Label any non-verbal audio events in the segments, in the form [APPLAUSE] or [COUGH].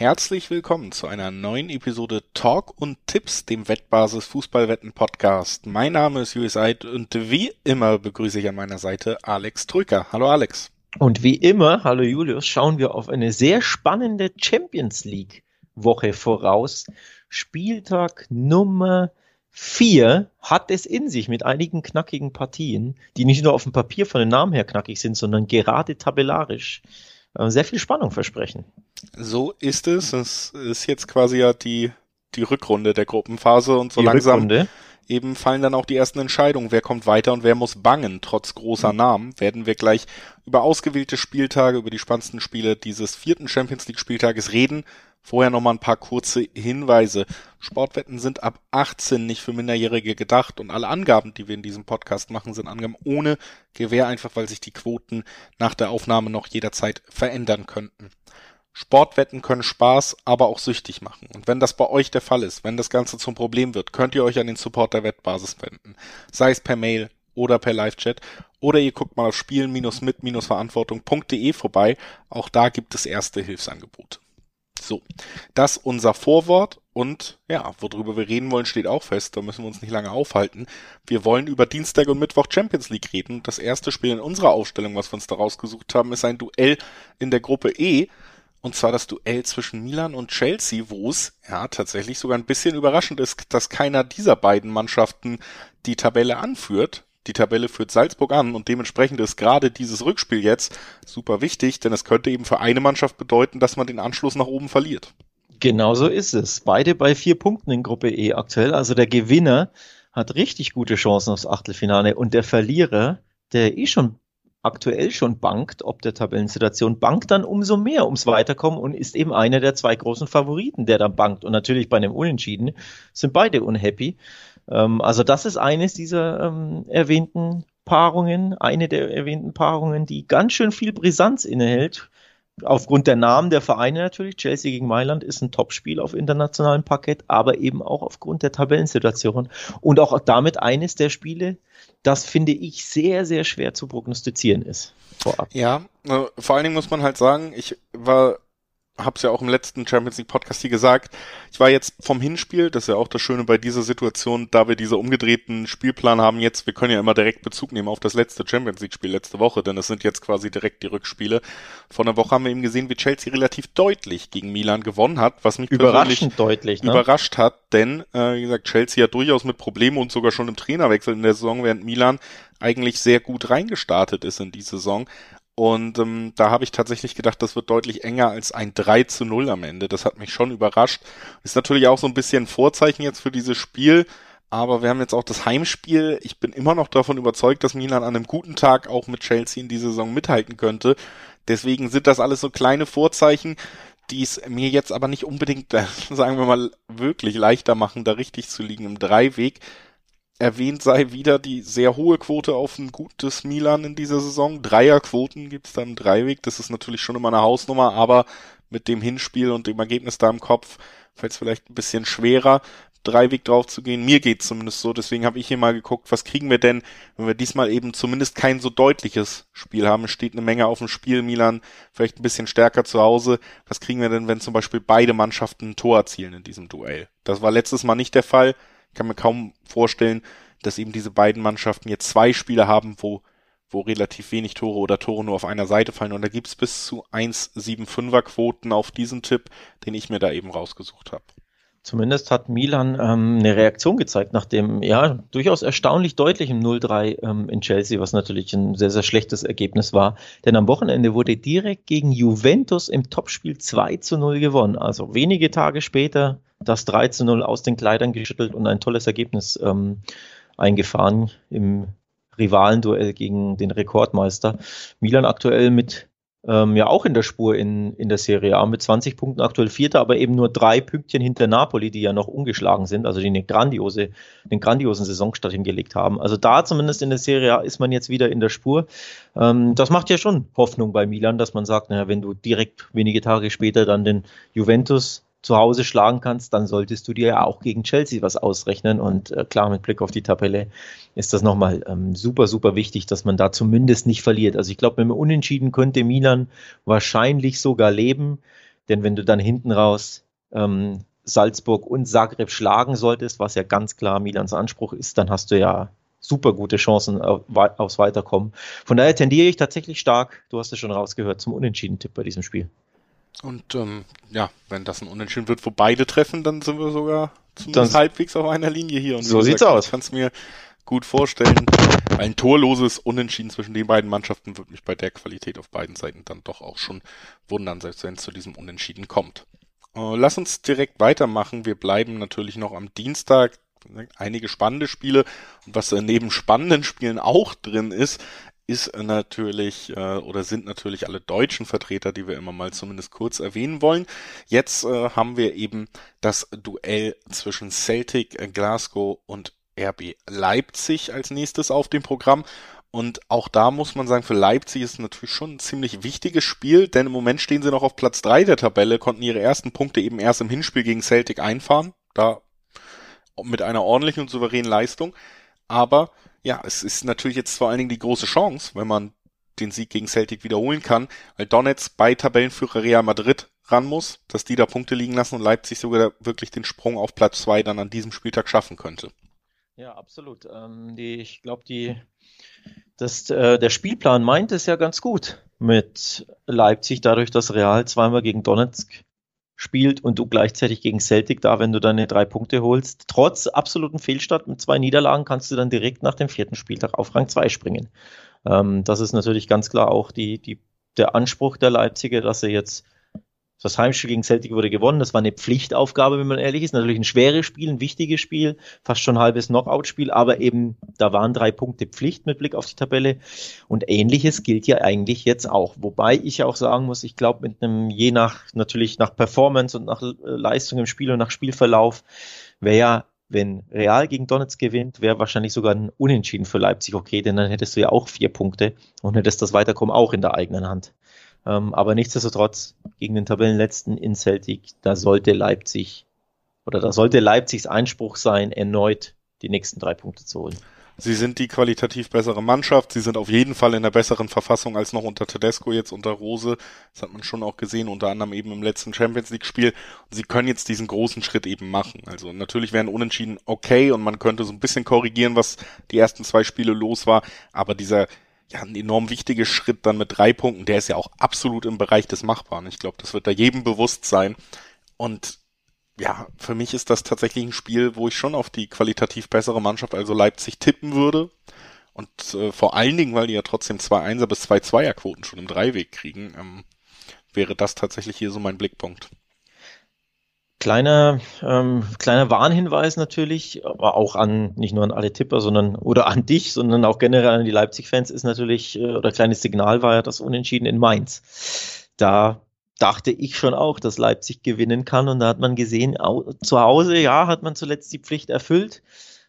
Herzlich willkommen zu einer neuen Episode Talk und Tipps, dem Wettbasis Fußballwetten Podcast. Mein Name ist Julius Eid und wie immer begrüße ich an meiner Seite Alex Trücker. Hallo Alex. Und wie immer, hallo Julius, schauen wir auf eine sehr spannende Champions League Woche voraus. Spieltag Nummer vier hat es in sich mit einigen knackigen Partien, die nicht nur auf dem Papier von den Namen her knackig sind, sondern gerade tabellarisch sehr viel Spannung versprechen. So ist es. Es ist jetzt quasi ja die, die Rückrunde der Gruppenphase und so die langsam Rückrunde. eben fallen dann auch die ersten Entscheidungen. Wer kommt weiter und wer muss bangen? Trotz großer. Namen werden wir gleich über ausgewählte Spieltage, über die spannendsten Spiele dieses vierten Champions League Spieltages reden. Vorher nochmal ein paar kurze Hinweise. Sportwetten sind ab 18 nicht für Minderjährige gedacht und alle Angaben, die wir in diesem Podcast machen, sind Angaben ohne Gewähr, einfach weil sich die Quoten nach der Aufnahme noch jederzeit verändern könnten. Sportwetten können Spaß, aber auch süchtig machen. Und wenn das bei euch der Fall ist, wenn das Ganze zum Problem wird, könnt ihr euch an den Support der Wettbasis wenden. Sei es per Mail oder per Live-Chat. Oder ihr guckt mal auf spielen-mit-verantwortung.de vorbei. Auch da gibt es erste Hilfsangebote. So, das unser Vorwort und ja, worüber wir reden wollen, steht auch fest. Da müssen wir uns nicht lange aufhalten. Wir wollen über Dienstag und Mittwoch Champions League reden. Das erste Spiel in unserer Aufstellung, was wir uns da rausgesucht haben, ist ein Duell in der Gruppe E. Und zwar das Duell zwischen Milan und Chelsea, wo es ja tatsächlich sogar ein bisschen überraschend ist, dass keiner dieser beiden Mannschaften die Tabelle anführt. Die Tabelle führt Salzburg an und dementsprechend ist gerade dieses Rückspiel jetzt super wichtig, denn es könnte eben für eine Mannschaft bedeuten, dass man den Anschluss nach oben verliert. Genau so ist es. Beide bei vier Punkten in Gruppe E aktuell. Also der Gewinner hat richtig gute Chancen aufs Achtelfinale und der Verlierer, der eh schon aktuell schon bankt, ob der Tabellensituation, bankt dann umso mehr ums Weiterkommen und ist eben einer der zwei großen Favoriten, der dann bankt. Und natürlich bei einem Unentschieden sind beide unhappy. Ähm, also das ist eines dieser ähm, erwähnten Paarungen, eine der erwähnten Paarungen, die ganz schön viel Brisanz innehält. Aufgrund der Namen der Vereine natürlich. Chelsea gegen Mailand ist ein Topspiel auf internationalem Parkett, aber eben auch aufgrund der Tabellensituation. Und auch damit eines der Spiele, das finde ich sehr, sehr schwer zu prognostizieren ist. Vorab. Ja, äh, vor allen Dingen muss man halt sagen, ich war habe es ja auch im letzten Champions League Podcast hier gesagt. Ich war jetzt vom Hinspiel, das ist ja auch das Schöne bei dieser Situation, da wir diese umgedrehten Spielplan haben jetzt, wir können ja immer direkt Bezug nehmen auf das letzte Champions League Spiel letzte Woche, denn es sind jetzt quasi direkt die Rückspiele. Vor einer Woche haben wir eben gesehen, wie Chelsea relativ deutlich gegen Milan gewonnen hat, was mich überraschend deutlich ne? überrascht hat, denn äh, wie gesagt, Chelsea hat durchaus mit Problemen und sogar schon im Trainerwechsel in der Saison, während Milan eigentlich sehr gut reingestartet ist in die Saison. Und ähm, da habe ich tatsächlich gedacht, das wird deutlich enger als ein 3 zu 0 am Ende. Das hat mich schon überrascht. Ist natürlich auch so ein bisschen Vorzeichen jetzt für dieses Spiel. Aber wir haben jetzt auch das Heimspiel. Ich bin immer noch davon überzeugt, dass Milan an einem guten Tag auch mit Chelsea in die Saison mithalten könnte. Deswegen sind das alles so kleine Vorzeichen, die es mir jetzt aber nicht unbedingt, [LAUGHS] sagen wir mal, wirklich leichter machen, da richtig zu liegen im Dreiweg erwähnt sei wieder die sehr hohe Quote auf ein gutes Milan in dieser Saison. Dreierquoten gibt's da im Dreiweg. Das ist natürlich schon immer eine Hausnummer, aber mit dem Hinspiel und dem Ergebnis da im Kopf fällt es vielleicht ein bisschen schwerer, Dreiweg drauf zu gehen. Mir geht's zumindest so. Deswegen habe ich hier mal geguckt, was kriegen wir denn, wenn wir diesmal eben zumindest kein so deutliches Spiel haben. Es steht eine Menge auf dem Spiel. Milan vielleicht ein bisschen stärker zu Hause. Was kriegen wir denn, wenn zum Beispiel beide Mannschaften ein Tor erzielen in diesem Duell? Das war letztes Mal nicht der Fall. Ich kann mir kaum vorstellen, dass eben diese beiden Mannschaften jetzt zwei Spiele haben, wo, wo relativ wenig Tore oder Tore nur auf einer Seite fallen. Und da gibt's bis zu 1,75er Quoten auf diesen Tipp, den ich mir da eben rausgesucht habe. Zumindest hat Milan ähm, eine Reaktion gezeigt nach dem ja durchaus erstaunlich deutlichen 0-3 ähm, in Chelsea, was natürlich ein sehr, sehr schlechtes Ergebnis war. Denn am Wochenende wurde direkt gegen Juventus im Topspiel 2 zu 0 gewonnen. Also wenige Tage später das 3 zu 0 aus den Kleidern geschüttelt und ein tolles Ergebnis ähm, eingefahren im Rivalenduell gegen den Rekordmeister. Milan aktuell mit ähm, ja auch in der Spur in, in der Serie A mit 20 Punkten aktuell Vierter, aber eben nur drei Pünktchen hinter Napoli, die ja noch ungeschlagen sind, also die eine grandiose, einen grandiosen Saisonstart hingelegt haben. Also da zumindest in der Serie A ist man jetzt wieder in der Spur. Ähm, das macht ja schon Hoffnung bei Milan, dass man sagt, naja, wenn du direkt wenige Tage später dann den Juventus zu Hause schlagen kannst, dann solltest du dir ja auch gegen Chelsea was ausrechnen. Und äh, klar, mit Blick auf die Tabelle ist das nochmal ähm, super, super wichtig, dass man da zumindest nicht verliert. Also ich glaube, mit dem Unentschieden könnte Milan wahrscheinlich sogar leben. Denn wenn du dann hinten raus ähm, Salzburg und Zagreb schlagen solltest, was ja ganz klar Milans Anspruch ist, dann hast du ja super gute Chancen auf, aufs Weiterkommen. Von daher tendiere ich tatsächlich stark, du hast es schon rausgehört, zum Unentschieden-Tipp bei diesem Spiel. Und ähm, ja, wenn das ein Unentschieden wird, wo beide treffen, dann sind wir sogar zumindest halbwegs auf einer Linie hier. Und so sieht's aus. Ich kann es mir gut vorstellen. Ein torloses Unentschieden zwischen den beiden Mannschaften würde mich bei der Qualität auf beiden Seiten dann doch auch schon wundern, selbst wenn es zu diesem Unentschieden kommt. Äh, lass uns direkt weitermachen. Wir bleiben natürlich noch am Dienstag. Einige spannende Spiele. Und was neben spannenden Spielen auch drin ist, ist natürlich äh, oder sind natürlich alle deutschen Vertreter, die wir immer mal zumindest kurz erwähnen wollen. Jetzt äh, haben wir eben das Duell zwischen Celtic, äh, Glasgow und RB Leipzig als nächstes auf dem Programm. Und auch da muss man sagen, für Leipzig ist natürlich schon ein ziemlich wichtiges Spiel, denn im Moment stehen sie noch auf Platz drei der Tabelle, konnten ihre ersten Punkte eben erst im Hinspiel gegen Celtic einfahren, da mit einer ordentlichen und souveränen Leistung. Aber ja, es ist natürlich jetzt vor allen Dingen die große Chance, wenn man den Sieg gegen Celtic wiederholen kann, weil Donetsk bei Tabellenführer Real Madrid ran muss, dass die da Punkte liegen lassen und Leipzig sogar wirklich den Sprung auf Platz zwei dann an diesem Spieltag schaffen könnte. Ja, absolut. Ähm, die, ich glaube, die, äh, der Spielplan meint es ja ganz gut mit Leipzig, dadurch, dass Real zweimal gegen Donetsk spielt und du gleichzeitig gegen Celtic da, wenn du deine drei Punkte holst. Trotz absoluten Fehlstart mit zwei Niederlagen kannst du dann direkt nach dem vierten Spieltag auf Rang 2 springen. Ähm, das ist natürlich ganz klar auch die, die, der Anspruch der Leipziger, dass sie jetzt das Heimspiel gegen Celtic wurde gewonnen. Das war eine Pflichtaufgabe, wenn man ehrlich ist. Natürlich ein schweres Spiel, ein wichtiges Spiel, fast schon ein halbes Knockout-Spiel, aber eben da waren drei Punkte Pflicht mit Blick auf die Tabelle. Und ähnliches gilt ja eigentlich jetzt auch. Wobei ich auch sagen muss, ich glaube, mit einem, je nach, natürlich nach Performance und nach Leistung im Spiel und nach Spielverlauf, wäre ja wenn Real gegen Donetsk gewinnt, wäre wahrscheinlich sogar ein Unentschieden für Leipzig okay, denn dann hättest du ja auch vier Punkte und hättest das Weiterkommen auch in der eigenen Hand. Ähm, aber nichtsdestotrotz gegen den Tabellenletzten in Celtic, da sollte Leipzig oder da sollte Leipzigs Einspruch sein, erneut die nächsten drei Punkte zu holen. Sie sind die qualitativ bessere Mannschaft. Sie sind auf jeden Fall in der besseren Verfassung als noch unter Tedesco, jetzt unter Rose. Das hat man schon auch gesehen, unter anderem eben im letzten Champions League Spiel. Und sie können jetzt diesen großen Schritt eben machen. Also natürlich wären Unentschieden okay und man könnte so ein bisschen korrigieren, was die ersten zwei Spiele los war. Aber dieser ja, ein enorm wichtiger Schritt dann mit drei Punkten. Der ist ja auch absolut im Bereich des Machbaren. Ich glaube, das wird da jedem bewusst sein. Und ja, für mich ist das tatsächlich ein Spiel, wo ich schon auf die qualitativ bessere Mannschaft, also Leipzig, tippen würde. Und äh, vor allen Dingen, weil die ja trotzdem zwei Einser bis zwei Zweierquoten schon im Dreiweg kriegen, ähm, wäre das tatsächlich hier so mein Blickpunkt. Kleiner, ähm, kleiner Warnhinweis natürlich, aber auch an, nicht nur an alle Tipper, sondern, oder an dich, sondern auch generell an die Leipzig-Fans ist natürlich, äh, oder kleines Signal war ja das Unentschieden in Mainz. Da dachte ich schon auch, dass Leipzig gewinnen kann und da hat man gesehen, zu Hause, ja, hat man zuletzt die Pflicht erfüllt,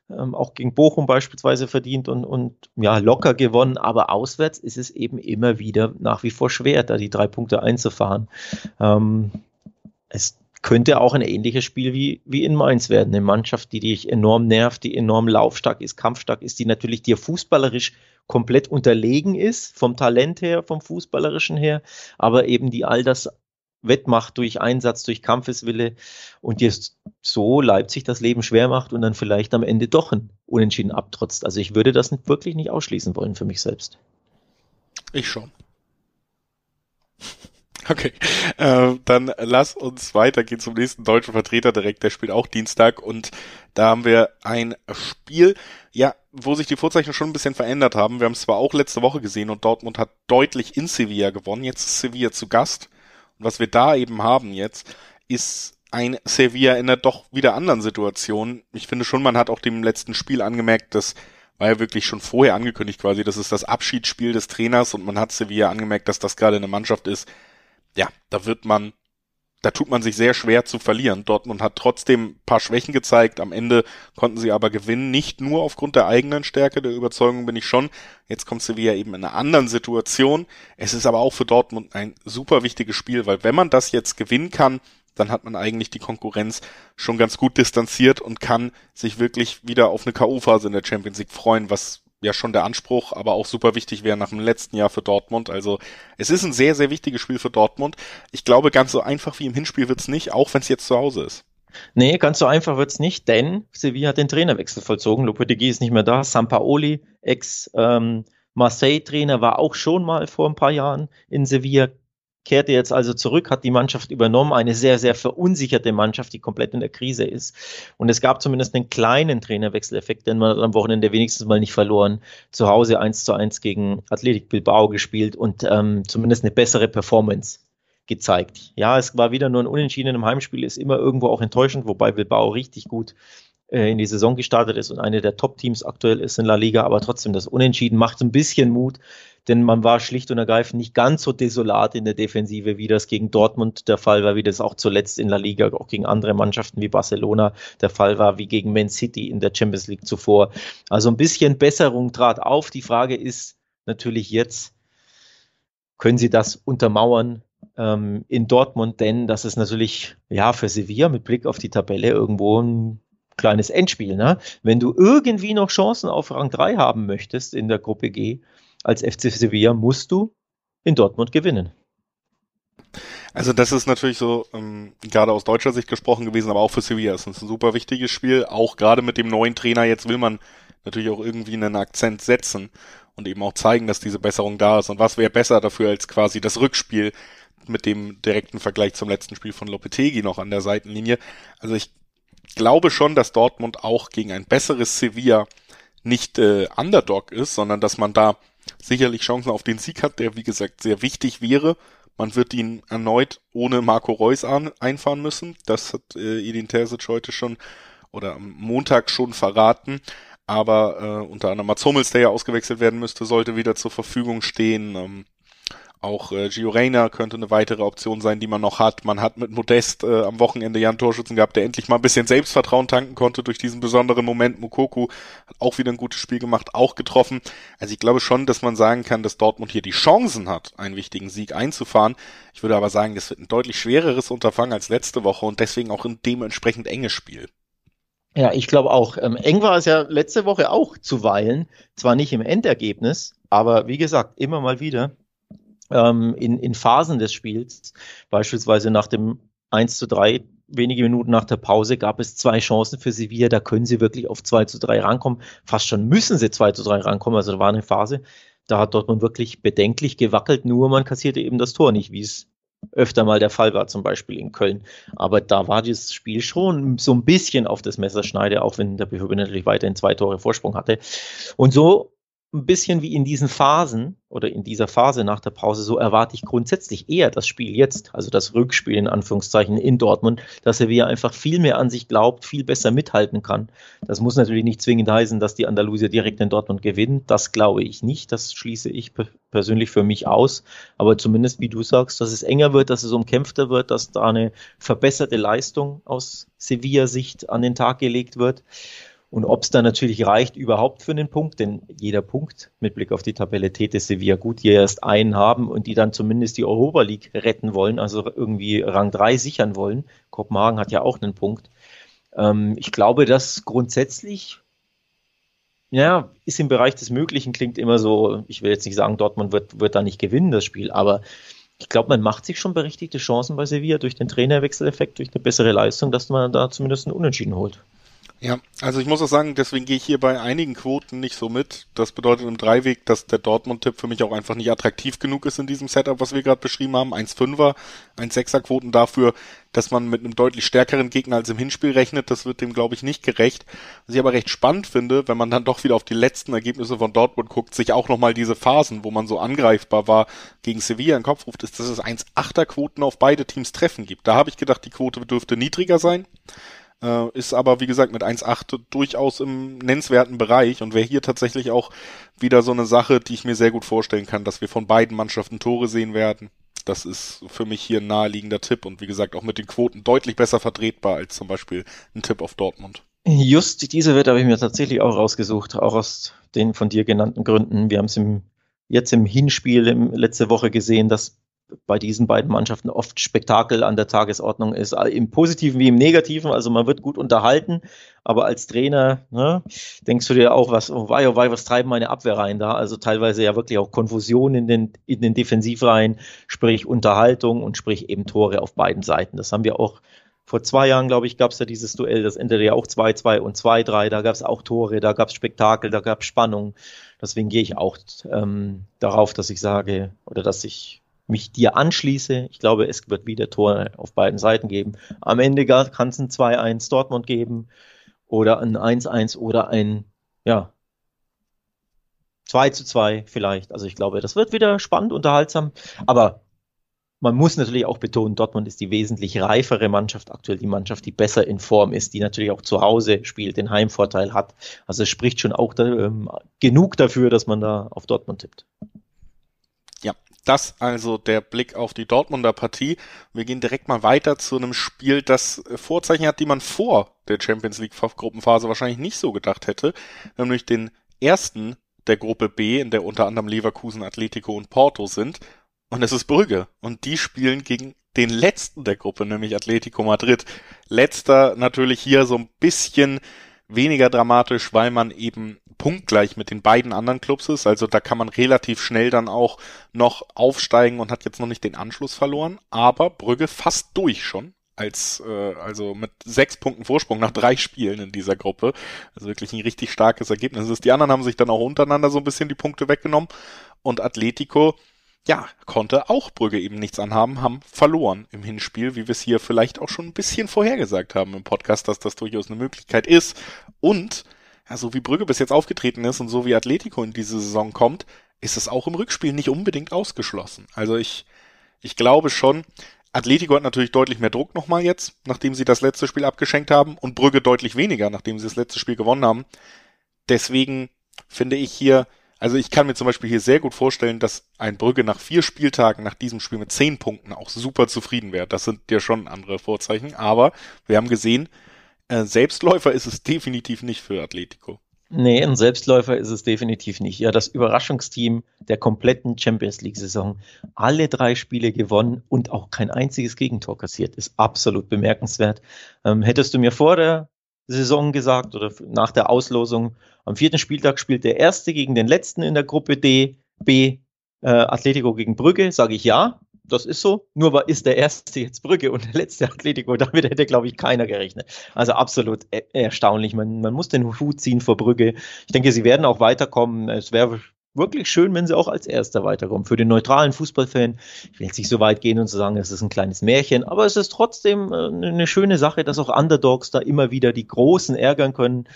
ähm, auch gegen Bochum beispielsweise verdient und, und ja, locker gewonnen, aber auswärts ist es eben immer wieder nach wie vor schwer, da die drei Punkte einzufahren. Ähm, es könnte auch ein ähnliches Spiel wie, wie in Mainz werden. Eine Mannschaft, die dich enorm nervt, die enorm laufstark ist, kampfstark ist, die natürlich dir fußballerisch komplett unterlegen ist, vom Talent her, vom fußballerischen her, aber eben die all das wettmacht durch Einsatz, durch Kampfeswille und dir so Leipzig das Leben schwer macht und dann vielleicht am Ende doch ein Unentschieden abtrotzt. Also ich würde das wirklich nicht ausschließen wollen für mich selbst. Ich schon. Okay, äh, dann lass uns weitergehen zum nächsten deutschen Vertreter direkt. Der spielt auch Dienstag und da haben wir ein Spiel, ja, wo sich die Vorzeichen schon ein bisschen verändert haben. Wir haben es zwar auch letzte Woche gesehen und Dortmund hat deutlich in Sevilla gewonnen. Jetzt ist Sevilla zu Gast. Und was wir da eben haben jetzt, ist ein Sevilla in einer doch wieder anderen Situation. Ich finde schon, man hat auch dem letzten Spiel angemerkt, dass war ja wirklich schon vorher angekündigt quasi, das ist das Abschiedsspiel des Trainers und man hat Sevilla angemerkt, dass das gerade eine Mannschaft ist, ja, da wird man, da tut man sich sehr schwer zu verlieren. Dortmund hat trotzdem paar Schwächen gezeigt. Am Ende konnten sie aber gewinnen, nicht nur aufgrund der eigenen Stärke, der Überzeugung bin ich schon. Jetzt kommt Sevilla eben in einer anderen Situation. Es ist aber auch für Dortmund ein super wichtiges Spiel, weil wenn man das jetzt gewinnen kann, dann hat man eigentlich die Konkurrenz schon ganz gut distanziert und kann sich wirklich wieder auf eine K.O.-Phase in der Champions League freuen, was ja schon der Anspruch, aber auch super wichtig wäre nach dem letzten Jahr für Dortmund. Also es ist ein sehr, sehr wichtiges Spiel für Dortmund. Ich glaube, ganz so einfach wie im Hinspiel wird's nicht, auch wenn es jetzt zu Hause ist. Nee, ganz so einfach wird's nicht, denn Sevilla hat den Trainerwechsel vollzogen. Lopetegui ist nicht mehr da. Sampaoli, ex ähm, Marseille-Trainer, war auch schon mal vor ein paar Jahren in Sevilla, kehrte jetzt also zurück, hat die Mannschaft übernommen, eine sehr, sehr verunsicherte Mannschaft, die komplett in der Krise ist. Und es gab zumindest einen kleinen Trainerwechseleffekt, denn man hat am Wochenende wenigstens mal nicht verloren. Zu Hause 1 zu 1 gegen Athletic Bilbao gespielt und ähm, zumindest eine bessere Performance gezeigt. Ja, es war wieder nur ein Unentschieden im Heimspiel, ist immer irgendwo auch enttäuschend, wobei Bilbao richtig gut äh, in die Saison gestartet ist und eine der Top-Teams aktuell ist in La Liga, aber trotzdem das Unentschieden macht ein bisschen Mut denn man war schlicht und ergreifend nicht ganz so desolat in der Defensive, wie das gegen Dortmund der Fall war, wie das auch zuletzt in La Liga, auch gegen andere Mannschaften wie Barcelona der Fall war, wie gegen Man City in der Champions League zuvor. Also ein bisschen Besserung trat auf. Die Frage ist natürlich jetzt, können Sie das untermauern ähm, in Dortmund? Denn das ist natürlich, ja, für Sevilla mit Blick auf die Tabelle irgendwo ein kleines Endspiel. Ne? Wenn du irgendwie noch Chancen auf Rang 3 haben möchtest in der Gruppe G, als FC Sevilla musst du in Dortmund gewinnen. Also das ist natürlich so, ähm, gerade aus deutscher Sicht gesprochen gewesen, aber auch für Sevilla ist es ein super wichtiges Spiel. Auch gerade mit dem neuen Trainer jetzt will man natürlich auch irgendwie einen Akzent setzen und eben auch zeigen, dass diese Besserung da ist. Und was wäre besser dafür als quasi das Rückspiel mit dem direkten Vergleich zum letzten Spiel von Lopetegi noch an der Seitenlinie. Also ich glaube schon, dass Dortmund auch gegen ein besseres Sevilla nicht äh, Underdog ist, sondern dass man da sicherlich Chancen auf den Sieg hat, der wie gesagt sehr wichtig wäre. Man wird ihn erneut ohne Marco Reus an, einfahren müssen. Das hat äh, Edin Terzic heute schon oder am Montag schon verraten. Aber äh, unter anderem Mats Hummels, der ja ausgewechselt werden müsste, sollte wieder zur Verfügung stehen. Ähm, auch äh, Gio Reyna könnte eine weitere Option sein, die man noch hat. Man hat mit Modest äh, am Wochenende ja Torschützen gehabt, der endlich mal ein bisschen Selbstvertrauen tanken konnte durch diesen besonderen Moment. Mukoku hat auch wieder ein gutes Spiel gemacht, auch getroffen. Also ich glaube schon, dass man sagen kann, dass Dortmund hier die Chancen hat, einen wichtigen Sieg einzufahren. Ich würde aber sagen, das wird ein deutlich schwereres Unterfangen als letzte Woche und deswegen auch ein dementsprechend enges Spiel. Ja, ich glaube auch. Ähm, eng war es ja letzte Woche auch zuweilen. Zwar nicht im Endergebnis, aber wie gesagt, immer mal wieder ähm, in, in Phasen des Spiels, beispielsweise nach dem 1 zu 3, wenige Minuten nach der Pause gab es zwei Chancen für Sevilla, da können sie wirklich auf 2 zu 3 rankommen, fast schon müssen sie 2 zu 3 rankommen, also da war eine Phase, da hat Dortmund wirklich bedenklich gewackelt, nur man kassierte eben das Tor nicht, wie es öfter mal der Fall war, zum Beispiel in Köln. Aber da war das Spiel schon so ein bisschen auf das Messerschneide, auch wenn der BVB natürlich weiterhin zwei Tore Vorsprung hatte. Und so ein bisschen wie in diesen Phasen oder in dieser Phase nach der Pause, so erwarte ich grundsätzlich eher das Spiel jetzt, also das Rückspiel in Anführungszeichen in Dortmund, dass er wieder einfach viel mehr an sich glaubt, viel besser mithalten kann. Das muss natürlich nicht zwingend heißen, dass die Andalusier direkt in Dortmund gewinnen. Das glaube ich nicht. Das schließe ich persönlich für mich aus. Aber zumindest, wie du sagst, dass es enger wird, dass es umkämpfter wird, dass da eine verbesserte Leistung aus Sevilla-Sicht an den Tag gelegt wird. Und ob es dann natürlich reicht überhaupt für einen Punkt, denn jeder Punkt mit Blick auf die Tabelle täte Sevilla gut, die erst einen haben und die dann zumindest die Europa League retten wollen, also irgendwie Rang 3 sichern wollen. Kopenhagen hat ja auch einen Punkt. Ähm, ich glaube, dass grundsätzlich, ja, ist im Bereich des Möglichen, klingt immer so, ich will jetzt nicht sagen, Dortmund wird, wird da nicht gewinnen, das Spiel, aber ich glaube, man macht sich schon berechtigte Chancen bei Sevilla durch den Trainerwechseleffekt, durch eine bessere Leistung, dass man da zumindest einen Unentschieden holt. Ja, also ich muss auch sagen, deswegen gehe ich hier bei einigen Quoten nicht so mit. Das bedeutet im Dreiweg, dass der Dortmund-Tipp für mich auch einfach nicht attraktiv genug ist in diesem Setup, was wir gerade beschrieben haben. 1,5er, 1,6er Quoten dafür, dass man mit einem deutlich stärkeren Gegner als im Hinspiel rechnet. Das wird dem, glaube ich, nicht gerecht. Was ich aber recht spannend finde, wenn man dann doch wieder auf die letzten Ergebnisse von Dortmund guckt, sich auch nochmal diese Phasen, wo man so angreifbar war, gegen Sevilla in den Kopf ruft, ist, dass es 1,8er Quoten auf beide Teams Treffen gibt. Da habe ich gedacht, die Quote dürfte niedriger sein. Äh, ist aber, wie gesagt, mit 1,8 durchaus im nennenswerten Bereich und wäre hier tatsächlich auch wieder so eine Sache, die ich mir sehr gut vorstellen kann, dass wir von beiden Mannschaften Tore sehen werden. Das ist für mich hier ein naheliegender Tipp und wie gesagt auch mit den Quoten deutlich besser vertretbar als zum Beispiel ein Tipp auf Dortmund. Just diese Wette habe ich mir tatsächlich auch rausgesucht, auch aus den von dir genannten Gründen. Wir haben es im, jetzt im Hinspiel im, letzte Woche gesehen, dass bei diesen beiden Mannschaften oft Spektakel an der Tagesordnung ist, im Positiven wie im Negativen. Also man wird gut unterhalten, aber als Trainer ne, denkst du dir auch, was, oh wei, oh wei, was treiben meine Abwehrreihen da? Also teilweise ja wirklich auch Konfusion in den, in den Defensivreihen, sprich Unterhaltung und sprich eben Tore auf beiden Seiten. Das haben wir auch vor zwei Jahren, glaube ich, gab es ja dieses Duell, das endete ja auch 2-2 und 2-3. Da gab es auch Tore, da gab es Spektakel, da gab es Spannung. Deswegen gehe ich auch ähm, darauf, dass ich sage oder dass ich mich dir anschließe. Ich glaube, es wird wieder Tore auf beiden Seiten geben. Am Ende kann es ein 2-1 Dortmund geben oder ein 1-1 oder ein, ja, 2 zu 2 vielleicht. Also ich glaube, das wird wieder spannend, unterhaltsam. Aber man muss natürlich auch betonen, Dortmund ist die wesentlich reifere Mannschaft, aktuell die Mannschaft, die besser in Form ist, die natürlich auch zu Hause spielt, den Heimvorteil hat. Also es spricht schon auch da, ähm, genug dafür, dass man da auf Dortmund tippt. Ja, das also der Blick auf die Dortmunder Partie. Wir gehen direkt mal weiter zu einem Spiel, das Vorzeichen hat, die man vor der Champions League Gruppenphase wahrscheinlich nicht so gedacht hätte, nämlich den ersten der Gruppe B, in der unter anderem Leverkusen, Atletico und Porto sind und es ist Brügge. Und die spielen gegen den letzten der Gruppe, nämlich Atletico Madrid. Letzter natürlich hier so ein bisschen weniger dramatisch, weil man eben punktgleich mit den beiden anderen Clubs ist. Also da kann man relativ schnell dann auch noch aufsteigen und hat jetzt noch nicht den Anschluss verloren. Aber Brügge fast durch schon. Als, äh, also mit sechs Punkten Vorsprung nach drei Spielen in dieser Gruppe. Also wirklich ein richtig starkes Ergebnis. Die anderen haben sich dann auch untereinander so ein bisschen die Punkte weggenommen. Und Atletico, ja, konnte auch Brügge eben nichts anhaben, haben verloren im Hinspiel, wie wir es hier vielleicht auch schon ein bisschen vorhergesagt haben im Podcast, dass das durchaus eine Möglichkeit ist. Und, ja, so wie Brügge bis jetzt aufgetreten ist und so wie Atletico in diese Saison kommt, ist es auch im Rückspiel nicht unbedingt ausgeschlossen. Also ich, ich glaube schon, Atletico hat natürlich deutlich mehr Druck nochmal jetzt, nachdem sie das letzte Spiel abgeschenkt haben und Brügge deutlich weniger, nachdem sie das letzte Spiel gewonnen haben. Deswegen finde ich hier, also ich kann mir zum Beispiel hier sehr gut vorstellen, dass ein Brügge nach vier Spieltagen nach diesem Spiel mit zehn Punkten auch super zufrieden wäre. Das sind ja schon andere Vorzeichen. Aber wir haben gesehen, äh, Selbstläufer ist es definitiv nicht für Atletico. Nee, ein Selbstläufer ist es definitiv nicht. Ja, das Überraschungsteam der kompletten Champions League-Saison. Alle drei Spiele gewonnen und auch kein einziges Gegentor kassiert. Ist absolut bemerkenswert. Ähm, hättest du mir vor der Saison gesagt oder nach der Auslosung. Am vierten Spieltag spielt der Erste gegen den Letzten in der Gruppe D, B, äh, Atletico gegen Brügge, sage ich ja. Das ist so. Nur war, ist der erste jetzt Brügge und der letzte Atletico. [LAUGHS] Damit hätte, glaube ich, keiner gerechnet. Also absolut er erstaunlich. Man, man muss den Hut ziehen vor Brügge. Ich denke, sie werden auch weiterkommen. Es wäre wirklich schön, wenn sie auch als Erster weiterkommen. Für den neutralen Fußballfan, ich will jetzt nicht so weit gehen und zu sagen, es ist ein kleines Märchen, aber es ist trotzdem äh, eine schöne Sache, dass auch Underdogs da immer wieder die Großen ärgern können.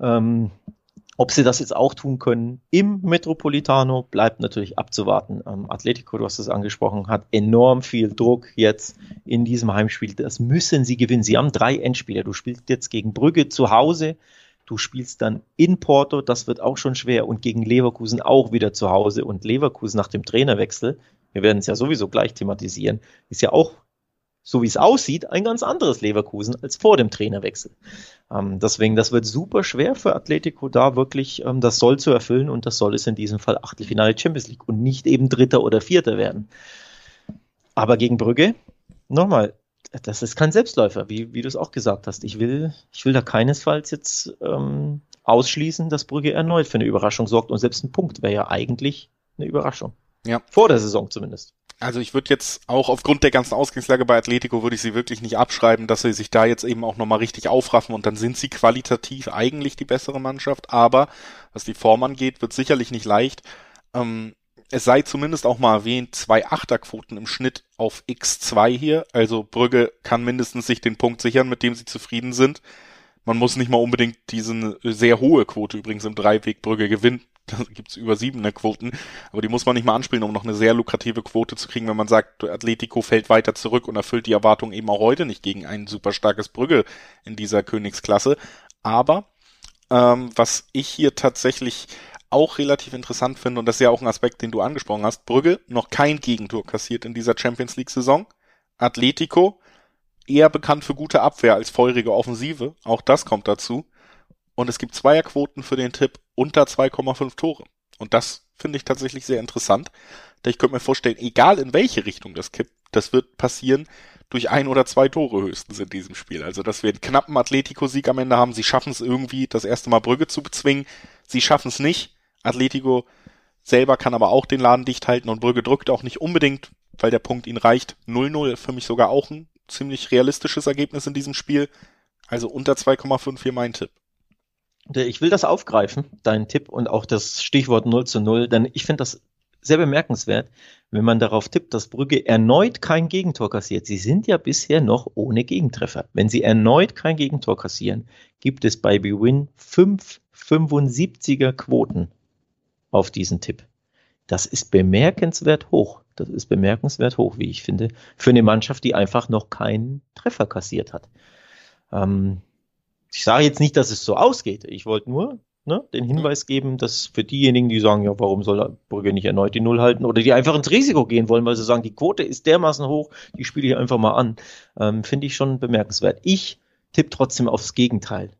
Ähm, ob sie das jetzt auch tun können im Metropolitano, bleibt natürlich abzuwarten. Ähm, Atletico, du hast es angesprochen, hat enorm viel Druck jetzt in diesem Heimspiel. Das müssen sie gewinnen. Sie haben drei Endspiele. Du spielst jetzt gegen Brügge zu Hause, Du spielst dann in Porto, das wird auch schon schwer und gegen Leverkusen auch wieder zu Hause und Leverkusen nach dem Trainerwechsel, wir werden es ja sowieso gleich thematisieren, ist ja auch, so wie es aussieht, ein ganz anderes Leverkusen als vor dem Trainerwechsel. Ähm, deswegen, das wird super schwer für Atletico da wirklich ähm, das Soll zu erfüllen und das soll es in diesem Fall Achtelfinale Champions League und nicht eben Dritter oder Vierter werden. Aber gegen Brügge, nochmal, das ist kein Selbstläufer, wie, wie du es auch gesagt hast. Ich will, ich will da keinesfalls jetzt ähm, ausschließen, dass Brügge erneut für eine Überraschung sorgt und selbst ein Punkt wäre ja eigentlich eine Überraschung. Ja. Vor der Saison zumindest. Also ich würde jetzt auch aufgrund der ganzen Ausgangslage bei Atletico würde ich sie wirklich nicht abschreiben, dass sie sich da jetzt eben auch nochmal richtig aufraffen und dann sind sie qualitativ eigentlich die bessere Mannschaft, aber was die Form angeht, wird sicherlich nicht leicht. Ähm, es sei zumindest auch mal erwähnt, zwei Achterquoten im Schnitt auf X2 hier. Also Brügge kann mindestens sich den Punkt sichern, mit dem sie zufrieden sind. Man muss nicht mal unbedingt diese sehr hohe Quote übrigens im Dreiweg Brügge gewinnen. [LAUGHS] Da gibt's über siebener Quoten. Aber die muss man nicht mal anspielen, um noch eine sehr lukrative Quote zu kriegen, wenn man sagt, Atletico fällt weiter zurück und erfüllt die Erwartung eben auch heute nicht gegen ein super starkes Brügge in dieser Königsklasse. Aber ähm, was ich hier tatsächlich auch relativ interessant finde, und das ist ja auch ein Aspekt, den du angesprochen hast, Brügge noch kein Gegentor kassiert in dieser Champions League-Saison. Atletico eher bekannt für gute Abwehr als feurige Offensive, auch das kommt dazu. Und es gibt Zweierquoten für den Tipp unter 2,5 Tore. Und das finde ich tatsächlich sehr interessant. Ich könnte mir vorstellen, egal in welche Richtung das kippt, das wird passieren durch ein oder zwei Tore höchstens in diesem Spiel. Also, dass wir einen knappen Atletico-Sieg am Ende haben. Sie schaffen es irgendwie, das erste Mal Brügge zu bezwingen. Sie schaffen es nicht. Atletico selber kann aber auch den Laden dicht halten und Brügge drückt auch nicht unbedingt, weil der Punkt ihnen reicht. 0-0 für mich sogar auch ein ziemlich realistisches Ergebnis in diesem Spiel. Also unter 2,5 hier mein Tipp. Ich will das aufgreifen, deinen Tipp und auch das Stichwort 0 zu 0, denn ich finde das sehr bemerkenswert, wenn man darauf tippt, dass Brügge erneut kein Gegentor kassiert. Sie sind ja bisher noch ohne Gegentreffer. Wenn sie erneut kein Gegentor kassieren, gibt es bei BWin 5 75er Quoten auf diesen Tipp. Das ist bemerkenswert hoch. Das ist bemerkenswert hoch, wie ich finde, für eine Mannschaft, die einfach noch keinen Treffer kassiert hat. Ähm, ich sage jetzt nicht, dass es so ausgeht. Ich wollte nur ne, den Hinweis geben, dass für diejenigen, die sagen, ja, warum soll Brügge nicht erneut die Null halten oder die einfach ins Risiko gehen wollen, weil sie sagen, die Quote ist dermaßen hoch, die spiele ich einfach mal an, ähm, finde ich schon bemerkenswert. Ich tippe trotzdem aufs Gegenteil.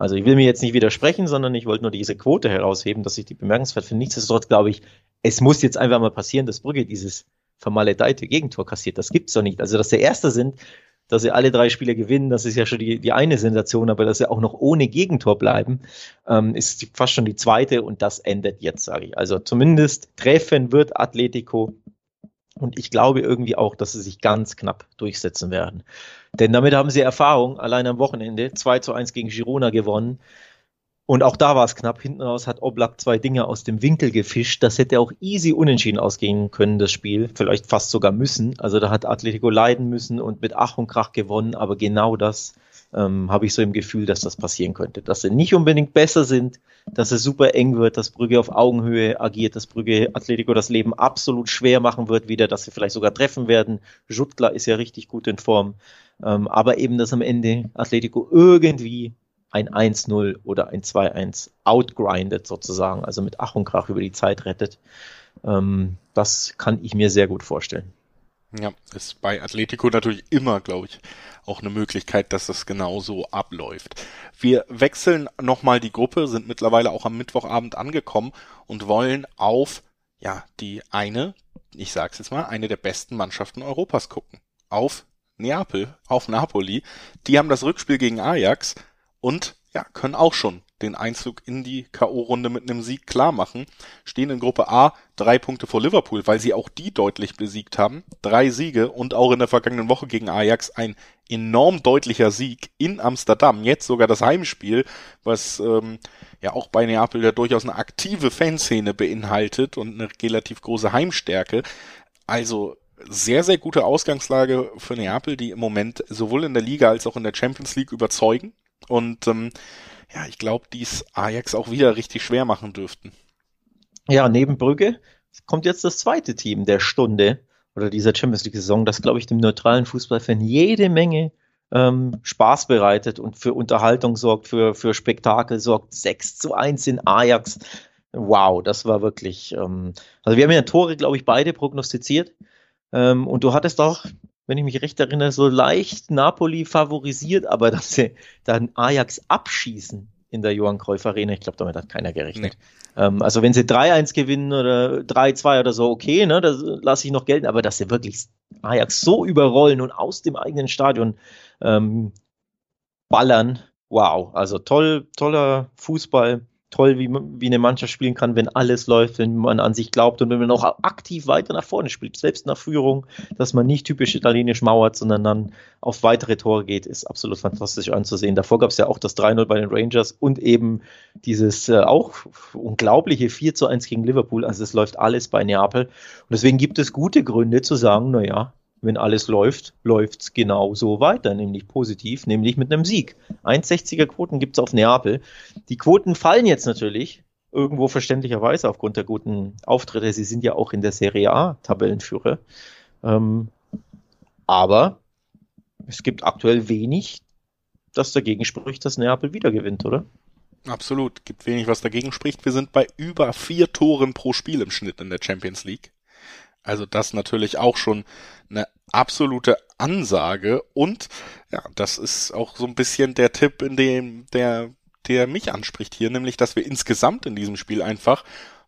Also ich will mir jetzt nicht widersprechen, sondern ich wollte nur diese Quote herausheben, dass ich die bemerkenswert finde. Nichtsdestotrotz glaube ich, es muss jetzt einfach mal passieren, dass Brügge dieses vermaledeite Gegentor kassiert. Das gibt's doch nicht. Also, dass der Erste sind, dass sie alle drei Spiele gewinnen, das ist ja schon die, die eine Sensation, aber dass sie auch noch ohne Gegentor bleiben, ähm, ist fast schon die zweite und das endet jetzt, sage ich. Also zumindest treffen wird Atletico und ich glaube irgendwie auch, dass sie sich ganz knapp durchsetzen werden. Denn damit haben sie Erfahrung, allein am Wochenende 2 zu 1 gegen Girona gewonnen. Und auch da war es knapp. Hinten raus hat Oblak zwei Dinge aus dem Winkel gefischt. Das hätte auch easy unentschieden ausgehen können, das Spiel. Vielleicht fast sogar müssen. Also da hat Atletico leiden müssen und mit Ach und Krach gewonnen. Aber genau das ähm, habe ich so im Gefühl, dass das passieren könnte. Dass sie nicht unbedingt besser sind, dass es super eng wird, dass Brügge auf Augenhöhe agiert, dass Brügge Atletico das Leben absolut schwer machen wird wieder, dass sie vielleicht sogar treffen werden. Juttler ist ja richtig gut in Form. Ähm, aber eben, dass am Ende Atletico irgendwie ein 1-0 oder ein 2-1 outgrindet sozusagen, also mit Ach und Krach über die Zeit rettet. Ähm, das kann ich mir sehr gut vorstellen. Ja, ist bei Atletico natürlich immer, glaube ich, auch eine Möglichkeit, dass das genauso abläuft. Wir wechseln nochmal die Gruppe, sind mittlerweile auch am Mittwochabend angekommen und wollen auf, ja, die eine, ich sag's jetzt mal, eine der besten Mannschaften Europas gucken. Auf Neapel, auf Napoli. Die haben das Rückspiel gegen Ajax und ja, können auch schon den Einzug in die K.O.-Runde mit einem Sieg klar machen. Stehen in Gruppe A drei Punkte vor Liverpool, weil sie auch die deutlich besiegt haben. Drei Siege und auch in der vergangenen Woche gegen Ajax ein enorm deutlicher Sieg in Amsterdam. Jetzt sogar das Heimspiel, was ähm, ja auch bei Neapel ja durchaus eine aktive Fanszene beinhaltet und eine relativ große Heimstärke. Also sehr, sehr gute Ausgangslage für Neapel, die im Moment sowohl in der Liga als auch in der Champions League überzeugen. Und ähm, ja, ich glaube, dies Ajax auch wieder richtig schwer machen dürften. Ja, neben Brügge kommt jetzt das zweite Team der Stunde oder dieser Champions League-Saison, das, glaube ich, dem neutralen Fußballfan jede Menge ähm, Spaß bereitet und für Unterhaltung sorgt, für, für Spektakel sorgt. 6 zu 1 in Ajax. Wow, das war wirklich. Ähm, also, wir haben ja Tore, glaube ich, beide prognostiziert. Ähm, und du hattest auch wenn ich mich recht erinnere, so leicht Napoli favorisiert, aber dass sie dann Ajax abschießen in der Johann Cruyff Arena, ich glaube, damit hat keiner gerechnet. Nee. Ähm, also wenn sie 3-1 gewinnen oder 3-2 oder so, okay, ne, das lasse ich noch gelten, aber dass sie wirklich Ajax so überrollen und aus dem eigenen Stadion ähm, ballern, wow, also toll, toller Fußball toll, wie, wie eine Mannschaft spielen kann, wenn alles läuft, wenn man an sich glaubt und wenn man auch aktiv weiter nach vorne spielt, selbst nach Führung, dass man nicht typisch italienisch mauert, sondern dann auf weitere Tore geht, ist absolut fantastisch anzusehen. Davor gab es ja auch das 3-0 bei den Rangers und eben dieses äh, auch unglaubliche 4 zu 1 gegen Liverpool. Also es läuft alles bei Neapel. Und deswegen gibt es gute Gründe zu sagen, naja, wenn alles läuft, läuft's genau so weiter, nämlich positiv, nämlich mit einem Sieg. 1,60er Quoten gibt's auf Neapel. Die Quoten fallen jetzt natürlich irgendwo verständlicherweise aufgrund der guten Auftritte. Sie sind ja auch in der Serie A Tabellenführer. Ähm, aber es gibt aktuell wenig, das dagegen spricht, dass Neapel wieder gewinnt, oder? Absolut, gibt wenig, was dagegen spricht. Wir sind bei über vier Toren pro Spiel im Schnitt in der Champions League. Also das natürlich auch schon eine absolute Ansage und ja, das ist auch so ein bisschen der Tipp, in dem der der mich anspricht hier, nämlich dass wir insgesamt in diesem Spiel einfach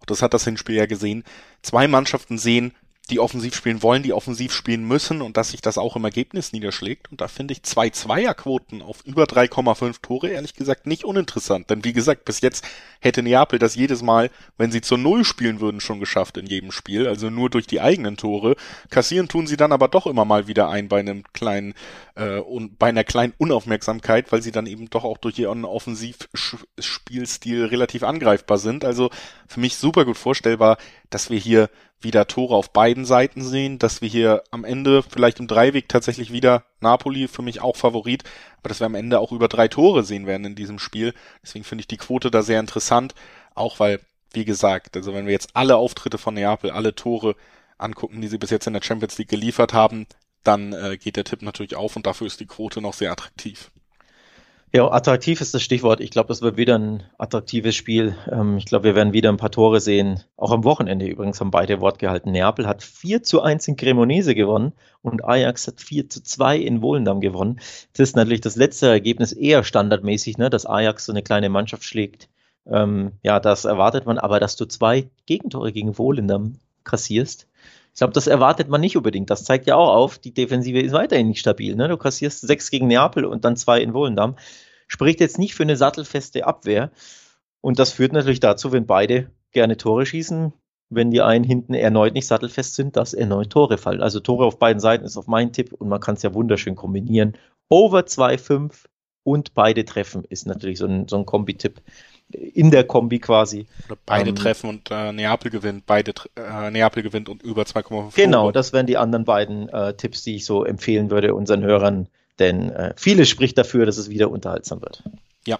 das hat das Hinspiel ja gesehen, zwei Mannschaften sehen, die offensiv spielen wollen, die offensiv spielen müssen und dass sich das auch im Ergebnis niederschlägt. Und da finde ich zwei Zweierquoten auf über 3,5 Tore ehrlich gesagt nicht uninteressant. Denn wie gesagt, bis jetzt hätte Neapel das jedes Mal, wenn sie zur Null spielen würden, schon geschafft in jedem Spiel. Also nur durch die eigenen Tore. Kassieren tun sie dann aber doch immer mal wieder ein bei einem kleinen äh, und bei einer kleinen Unaufmerksamkeit, weil sie dann eben doch auch durch ihren Offensivspielstil relativ angreifbar sind. Also für mich super gut vorstellbar, dass wir hier wieder Tore auf beiden Seiten sehen, dass wir hier am Ende vielleicht im Dreiweg tatsächlich wieder Napoli für mich auch Favorit, aber dass wir am Ende auch über drei Tore sehen werden in diesem Spiel. Deswegen finde ich die Quote da sehr interessant, auch weil, wie gesagt, also wenn wir jetzt alle Auftritte von Neapel, alle Tore angucken, die sie bis jetzt in der Champions League geliefert haben, dann äh, geht der Tipp natürlich auf und dafür ist die Quote noch sehr attraktiv. Ja, attraktiv ist das Stichwort. Ich glaube, das wird wieder ein attraktives Spiel. Ähm, ich glaube, wir werden wieder ein paar Tore sehen. Auch am Wochenende übrigens haben beide Wort gehalten. Neapel hat 4 zu 1 in Cremonese gewonnen und Ajax hat 4 zu 2 in Volendam gewonnen. Das ist natürlich das letzte Ergebnis eher standardmäßig, ne, dass Ajax so eine kleine Mannschaft schlägt. Ähm, ja, das erwartet man, aber dass du zwei Gegentore gegen Volendam kassierst, ich glaube, das erwartet man nicht unbedingt. Das zeigt ja auch auf, die Defensive ist weiterhin nicht stabil. Ne? Du kassierst sechs gegen Neapel und dann zwei in Wollendam. Spricht jetzt nicht für eine sattelfeste Abwehr. Und das führt natürlich dazu, wenn beide gerne Tore schießen, wenn die einen hinten erneut nicht sattelfest sind, dass erneut Tore fallen. Also Tore auf beiden Seiten ist auf mein Tipp und man kann es ja wunderschön kombinieren. Over 2,5 und beide treffen ist natürlich so ein, so ein Kombi-Tipp, in der Kombi quasi. Oder beide ähm, treffen und äh, Neapel gewinnt, beide äh, Neapel gewinnt und über 2,5. Genau, das wären die anderen beiden äh, Tipps, die ich so empfehlen würde unseren Hörern, denn äh, vieles spricht dafür, dass es wieder unterhaltsam wird. Ja,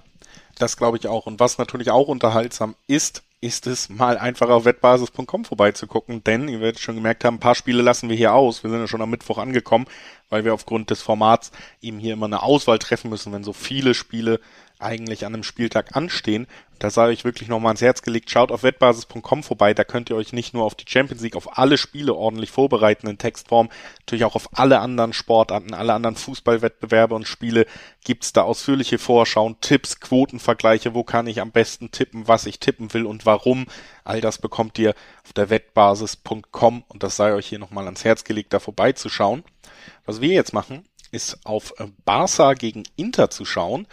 das glaube ich auch. Und was natürlich auch unterhaltsam ist, ist es mal einfach auf wettbasis.com vorbeizugucken, denn ihr werdet schon gemerkt haben, ein paar Spiele lassen wir hier aus. Wir sind ja schon am Mittwoch angekommen, weil wir aufgrund des Formats eben hier immer eine Auswahl treffen müssen, wenn so viele Spiele eigentlich an einem Spieltag anstehen. Da sage ich wirklich nochmal ans Herz gelegt, schaut auf wettbasis.com vorbei, da könnt ihr euch nicht nur auf die Champions League, auf alle Spiele ordentlich vorbereiten in Textform, natürlich auch auf alle anderen Sportarten, alle anderen Fußballwettbewerbe und Spiele gibt's da ausführliche Vorschauen, Tipps, Quotenvergleiche, wo kann ich am besten tippen, was ich tippen will und warum. All das bekommt ihr auf der wettbasis.com und das sei euch hier nochmal ans Herz gelegt, da vorbeizuschauen. Was wir jetzt machen, ist auf Barca gegen Inter zu schauen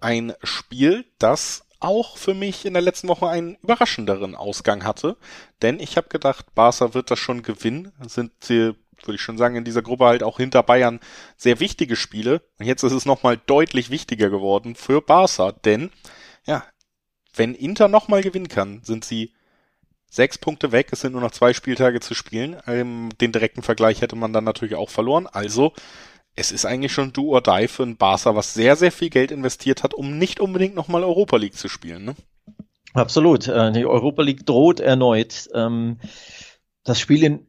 ein Spiel, das auch für mich in der letzten Woche einen überraschenderen Ausgang hatte. Denn ich habe gedacht, Barca wird das schon gewinnen. Sind sie, würde ich schon sagen, in dieser Gruppe halt auch hinter Bayern sehr wichtige Spiele. Und jetzt ist es nochmal deutlich wichtiger geworden für Barca. Denn, ja, wenn Inter nochmal gewinnen kann, sind sie sechs Punkte weg. Es sind nur noch zwei Spieltage zu spielen. Ähm, den direkten Vergleich hätte man dann natürlich auch verloren. Also es ist eigentlich schon do or die für ein Barca, was sehr, sehr viel Geld investiert hat, um nicht unbedingt nochmal Europa League zu spielen. Ne? Absolut. Äh, die Europa League droht erneut. Ähm, das Spiel in,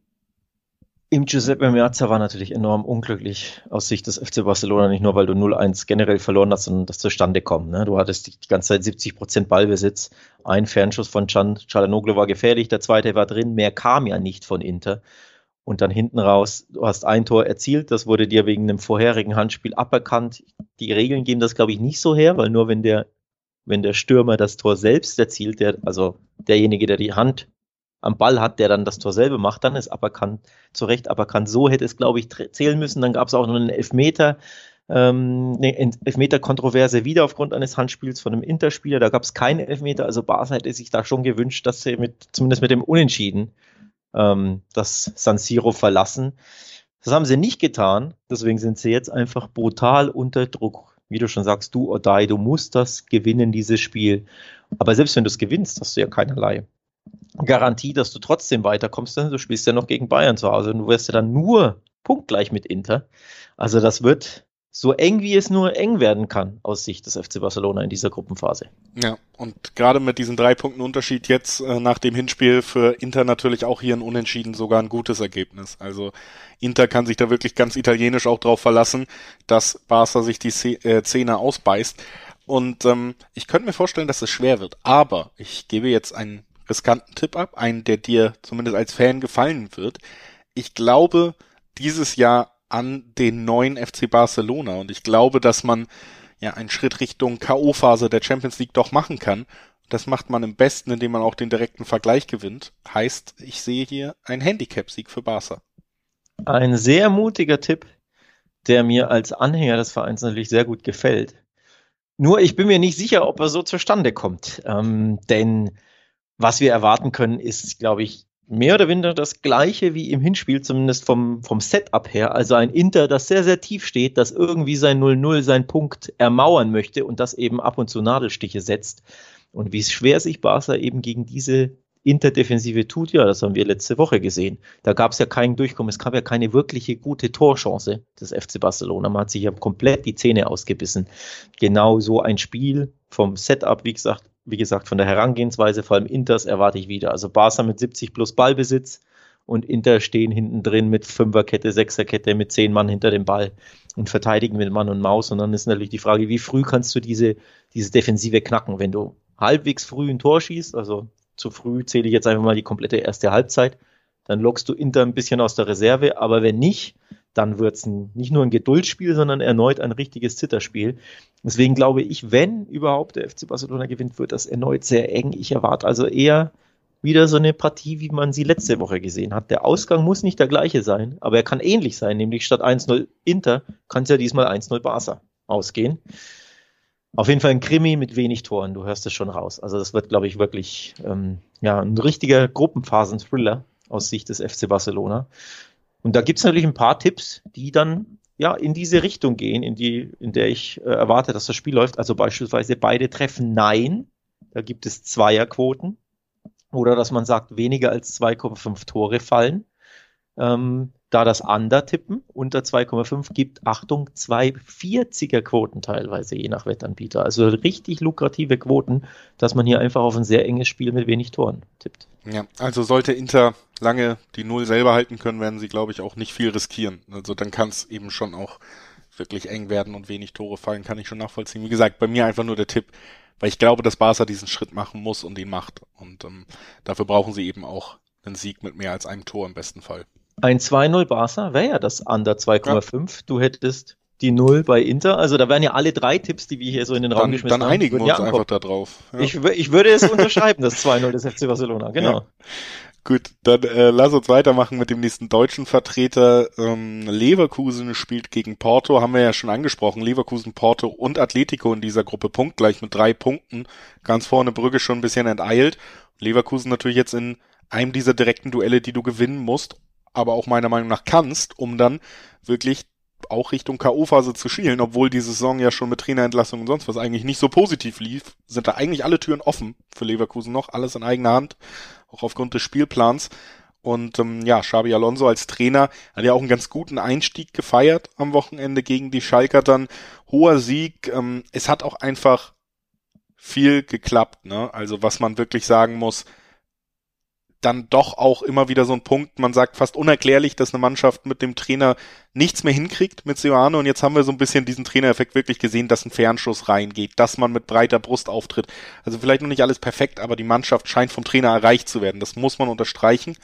im Giuseppe Meazza war natürlich enorm unglücklich aus Sicht des FC Barcelona, nicht nur weil du 0-1 generell verloren hast, sondern das zustande kommt. Ne? Du hattest die, ganze Zeit 70 Prozent Ballbesitz. Ein Fernschuss von Can Cialanoglu war gefährlich, der zweite war drin. Mehr kam ja nicht von Inter und dann hinten raus, du hast ein Tor erzielt, das wurde dir wegen einem vorherigen Handspiel aberkannt. Die Regeln geben das, glaube ich, nicht so her, weil nur wenn der, wenn der Stürmer das Tor selbst erzielt, der, also derjenige, der die Hand am Ball hat, der dann das Tor selber macht, dann ist aberkannt, zu Recht aberkannt. So hätte es, glaube ich, zählen müssen. Dann gab es auch noch einen Elfmeter, ähm, eine Elfmeter-Kontroverse wieder aufgrund eines Handspiels von einem Interspieler. Da gab es keinen Elfmeter. Also Barca hätte sich da schon gewünscht, dass sie mit, zumindest mit dem Unentschieden ähm, das San Siro verlassen. Das haben sie nicht getan, deswegen sind sie jetzt einfach brutal unter Druck. Wie du schon sagst, du oder die, du musst das gewinnen, dieses Spiel. Aber selbst wenn du es gewinnst, hast du ja keinerlei Garantie, dass du trotzdem weiterkommst, denn du spielst ja noch gegen Bayern zu Hause und du wirst ja dann nur punktgleich mit Inter. Also das wird so eng wie es nur eng werden kann aus Sicht des FC Barcelona in dieser Gruppenphase. Ja, und gerade mit diesen drei Punkten Unterschied jetzt äh, nach dem Hinspiel für Inter natürlich auch hier ein Unentschieden sogar ein gutes Ergebnis. Also Inter kann sich da wirklich ganz italienisch auch drauf verlassen, dass Barca sich die äh, Zähne ausbeißt. Und ähm, ich könnte mir vorstellen, dass es schwer wird. Aber ich gebe jetzt einen riskanten Tipp ab, einen, der dir zumindest als Fan gefallen wird. Ich glaube, dieses Jahr an den neuen FC Barcelona. Und ich glaube, dass man ja einen Schritt Richtung K.O.-Phase der Champions League doch machen kann. Das macht man im besten, indem man auch den direkten Vergleich gewinnt. Heißt, ich sehe hier einen Handicap-Sieg für Barca. Ein sehr mutiger Tipp, der mir als Anhänger des Vereins natürlich sehr gut gefällt. Nur ich bin mir nicht sicher, ob er so zustande kommt. Ähm, denn was wir erwarten können, ist, glaube ich, mehr oder weniger das gleiche wie im Hinspiel, zumindest vom, vom Setup her. Also ein Inter, das sehr, sehr tief steht, das irgendwie sein 0-0, sein Punkt ermauern möchte und das eben ab und zu Nadelstiche setzt. Und wie schwer sich Barca eben gegen diese Interdefensive tut, ja, das haben wir letzte Woche gesehen. Da gab es ja keinen Durchkommen, es gab ja keine wirkliche gute Torchance des FC Barcelona. Man hat sich ja komplett die Zähne ausgebissen. Genau so ein Spiel vom Setup, wie gesagt, wie gesagt, von der Herangehensweise, vor allem Inters erwarte ich wieder. Also Barca mit 70 plus Ballbesitz und Inter stehen hinten drin mit Fünferkette, Sechserkette, mit zehn Mann hinter dem Ball und verteidigen mit Mann und Maus. Und dann ist natürlich die Frage, wie früh kannst du diese, diese Defensive knacken, wenn du halbwegs früh ein Tor schießt, also zu früh zähle ich jetzt einfach mal die komplette erste Halbzeit, dann lockst du Inter ein bisschen aus der Reserve, aber wenn nicht, dann wird es nicht nur ein Geduldsspiel, sondern erneut ein richtiges Zitterspiel. Deswegen glaube ich, wenn überhaupt der FC Barcelona gewinnt, wird das erneut sehr eng. Ich erwarte also eher wieder so eine Partie, wie man sie letzte Woche gesehen hat. Der Ausgang muss nicht der gleiche sein, aber er kann ähnlich sein, nämlich statt 1-0 Inter kann es ja diesmal 1-0 Barca ausgehen. Auf jeden Fall ein Krimi mit wenig Toren, du hörst es schon raus. Also das wird, glaube ich, wirklich ähm, ja, ein richtiger Gruppenphasen-Thriller aus Sicht des FC Barcelona. Und da gibt es natürlich ein paar Tipps, die dann ja in diese Richtung gehen, in die, in der ich äh, erwarte, dass das Spiel läuft. Also beispielsweise beide treffen Nein. Da gibt es Zweierquoten. Oder dass man sagt, weniger als 2,5 Tore fallen. Ähm, da das Under tippen unter 2,5 gibt, Achtung, 240er Quoten teilweise, je nach Wettanbieter. Also richtig lukrative Quoten, dass man hier einfach auf ein sehr enges Spiel mit wenig Toren tippt. Ja, also sollte Inter lange die Null selber halten können, werden sie, glaube ich, auch nicht viel riskieren. Also dann kann es eben schon auch wirklich eng werden und wenig Tore fallen, kann ich schon nachvollziehen. Wie gesagt, bei mir einfach nur der Tipp, weil ich glaube, dass Barca diesen Schritt machen muss und ihn macht. Und ähm, dafür brauchen sie eben auch einen Sieg mit mehr als einem Tor im besten Fall. Ein 2-0 Barca wäre ja das Under 2,5. Ja. Du hättest die Null bei Inter. Also da wären ja alle drei Tipps, die wir hier so in den Raum dann, geschmissen haben. Dann einigen wir uns einfach da drauf. Ja. Ich, ich würde es unterschreiben, das 2-0 des FC Barcelona, genau. Ja. Gut, dann äh, lass uns weitermachen mit dem nächsten deutschen Vertreter. Ähm, Leverkusen spielt gegen Porto, haben wir ja schon angesprochen. Leverkusen, Porto und Atletico in dieser Gruppe punktgleich mit drei Punkten. Ganz vorne Brügge schon ein bisschen enteilt. Leverkusen natürlich jetzt in einem dieser direkten Duelle, die du gewinnen musst, aber auch meiner Meinung nach kannst, um dann wirklich auch Richtung K.O.-Phase zu schielen, obwohl die Saison ja schon mit Trainerentlassung und sonst was eigentlich nicht so positiv lief, sind da eigentlich alle Türen offen für Leverkusen noch, alles in eigener Hand, auch aufgrund des Spielplans. Und ähm, ja, Xabi Alonso als Trainer hat ja auch einen ganz guten Einstieg gefeiert am Wochenende gegen die Schalker dann. Hoher Sieg. Ähm, es hat auch einfach viel geklappt, ne? Also was man wirklich sagen muss, dann doch auch immer wieder so ein Punkt, man sagt fast unerklärlich, dass eine Mannschaft mit dem Trainer nichts mehr hinkriegt mit Seoane und jetzt haben wir so ein bisschen diesen Trainereffekt wirklich gesehen, dass ein Fernschuss reingeht, dass man mit breiter Brust auftritt. Also vielleicht noch nicht alles perfekt, aber die Mannschaft scheint vom Trainer erreicht zu werden. Das muss man unterstreichen.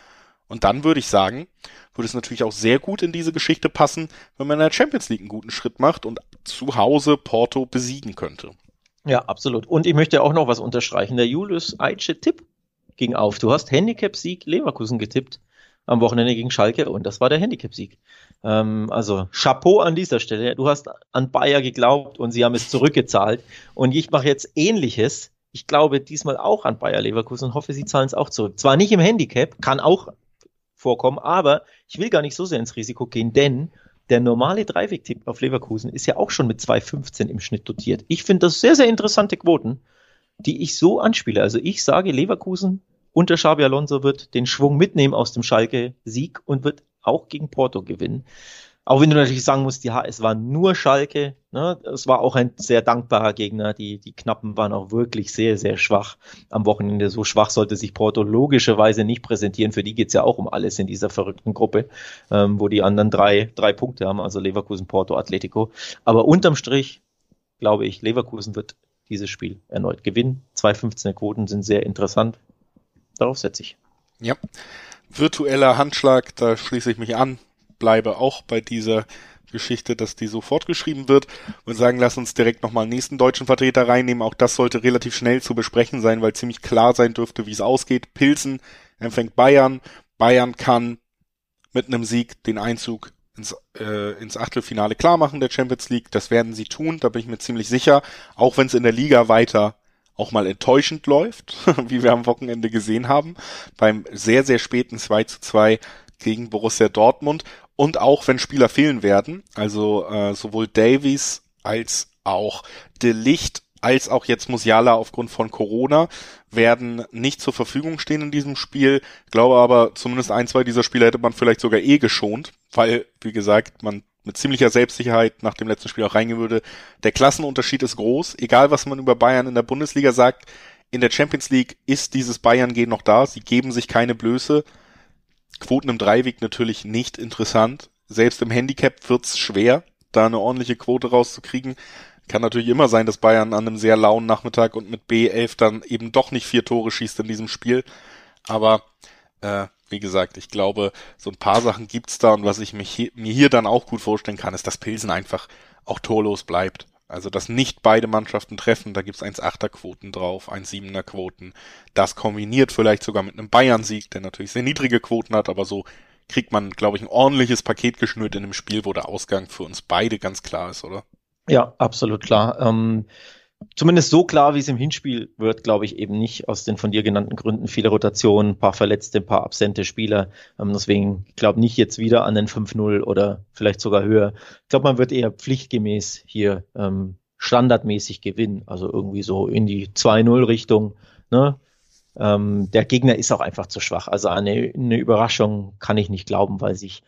Und dann würde ich sagen, würde es natürlich auch sehr gut in diese Geschichte passen, wenn man in der Champions League einen guten Schritt macht und zu Hause Porto besiegen könnte. Ja, absolut. Und ich möchte auch noch was unterstreichen. Der Julius Eiche Tipp ging auf. Du hast Handicap-Sieg Leverkusen getippt am Wochenende gegen Schalke und das war der Handicap-Sieg. Ähm, also Chapeau an dieser Stelle. Du hast an Bayer geglaubt und sie haben es zurückgezahlt. Und ich mache jetzt ähnliches. Ich glaube diesmal auch an Bayer Leverkusen und hoffe, sie zahlen es auch zurück. Zwar nicht im Handicap, kann auch vorkommen, aber ich will gar nicht so sehr ins Risiko gehen, denn der normale Dreiweg-Tipp auf Leverkusen ist ja auch schon mit 2,15 im Schnitt dotiert. Ich finde das sehr, sehr interessante Quoten die ich so anspiele. Also ich sage, Leverkusen unter Xabi Alonso wird den Schwung mitnehmen aus dem Schalke-Sieg und wird auch gegen Porto gewinnen. Auch wenn du natürlich sagen musst, ja, es war nur Schalke, ne? es war auch ein sehr dankbarer Gegner. Die, die Knappen waren auch wirklich sehr, sehr schwach am Wochenende. So schwach sollte sich Porto logischerweise nicht präsentieren. Für die geht's ja auch um alles in dieser verrückten Gruppe, ähm, wo die anderen drei, drei Punkte haben, also Leverkusen, Porto, Atletico. Aber unterm Strich glaube ich, Leverkusen wird dieses Spiel erneut gewinnen. 2,15er Quoten sind sehr interessant. Darauf setze ich. Ja. Virtueller Handschlag, da schließe ich mich an, bleibe auch bei dieser Geschichte, dass die so fortgeschrieben wird und sagen, lass uns direkt nochmal einen nächsten deutschen Vertreter reinnehmen. Auch das sollte relativ schnell zu besprechen sein, weil ziemlich klar sein dürfte, wie es ausgeht. Pilsen empfängt Bayern. Bayern kann mit einem Sieg den Einzug ins, äh, ins Achtelfinale klar machen der Champions League. Das werden sie tun, da bin ich mir ziemlich sicher. Auch wenn es in der Liga weiter auch mal enttäuschend läuft, [LAUGHS] wie wir am Wochenende gesehen haben, beim sehr, sehr späten 2 zu 2 gegen Borussia Dortmund und auch wenn Spieler fehlen werden, also äh, sowohl Davies als auch De Licht als auch jetzt Musiala aufgrund von Corona werden nicht zur Verfügung stehen in diesem Spiel. Glaube aber, zumindest ein, zwei dieser Spieler hätte man vielleicht sogar eh geschont, weil, wie gesagt, man mit ziemlicher Selbstsicherheit nach dem letzten Spiel auch reingehen würde. Der Klassenunterschied ist groß, egal was man über Bayern in der Bundesliga sagt. In der Champions League ist dieses Bayern-Gehen noch da. Sie geben sich keine Blöße. Quoten im Dreiweg natürlich nicht interessant. Selbst im Handicap wird's schwer, da eine ordentliche Quote rauszukriegen. Kann natürlich immer sein, dass Bayern an einem sehr lauen Nachmittag und mit B11 dann eben doch nicht vier Tore schießt in diesem Spiel. Aber äh, wie gesagt, ich glaube, so ein paar Sachen gibt's da und was ich hier, mir hier dann auch gut vorstellen kann, ist, dass Pilsen einfach auch torlos bleibt. Also, dass nicht beide Mannschaften treffen, da gibt's 1,8er Quoten drauf, 1,7er Quoten. Das kombiniert vielleicht sogar mit einem Bayern-Sieg, der natürlich sehr niedrige Quoten hat, aber so kriegt man, glaube ich, ein ordentliches Paket geschnürt in einem Spiel, wo der Ausgang für uns beide ganz klar ist, oder? Ja, absolut klar. Ähm, zumindest so klar, wie es im Hinspiel wird, glaube ich eben nicht aus den von dir genannten Gründen. Viele Rotationen, paar Verletzte, paar absente Spieler. Ähm, deswegen, ich glaube nicht jetzt wieder an den 5-0 oder vielleicht sogar höher. Ich glaube, man wird eher pflichtgemäß hier ähm, standardmäßig gewinnen. Also irgendwie so in die 2-0 Richtung. Ne? Ähm, der Gegner ist auch einfach zu schwach. Also eine, eine Überraschung kann ich nicht glauben, weil sich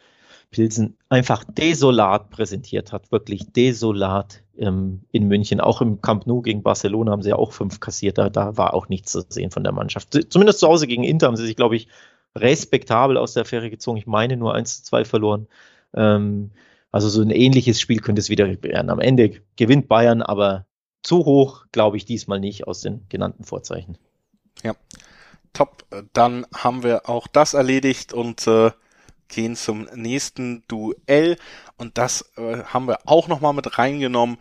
Pilsen einfach desolat präsentiert hat, wirklich desolat ähm, in München. Auch im Camp Nou gegen Barcelona haben sie ja auch fünf kassiert. Da, da war auch nichts zu sehen von der Mannschaft. Zumindest zu Hause gegen Inter haben sie sich, glaube ich, respektabel aus der Affäre gezogen. Ich meine nur 1 zu 2 verloren. Ähm, also so ein ähnliches Spiel könnte es wieder werden. Am Ende gewinnt Bayern, aber zu hoch glaube ich diesmal nicht aus den genannten Vorzeichen. Ja, top. Dann haben wir auch das erledigt und äh, gehen zum nächsten Duell. Und das äh, haben wir auch nochmal mit reingenommen,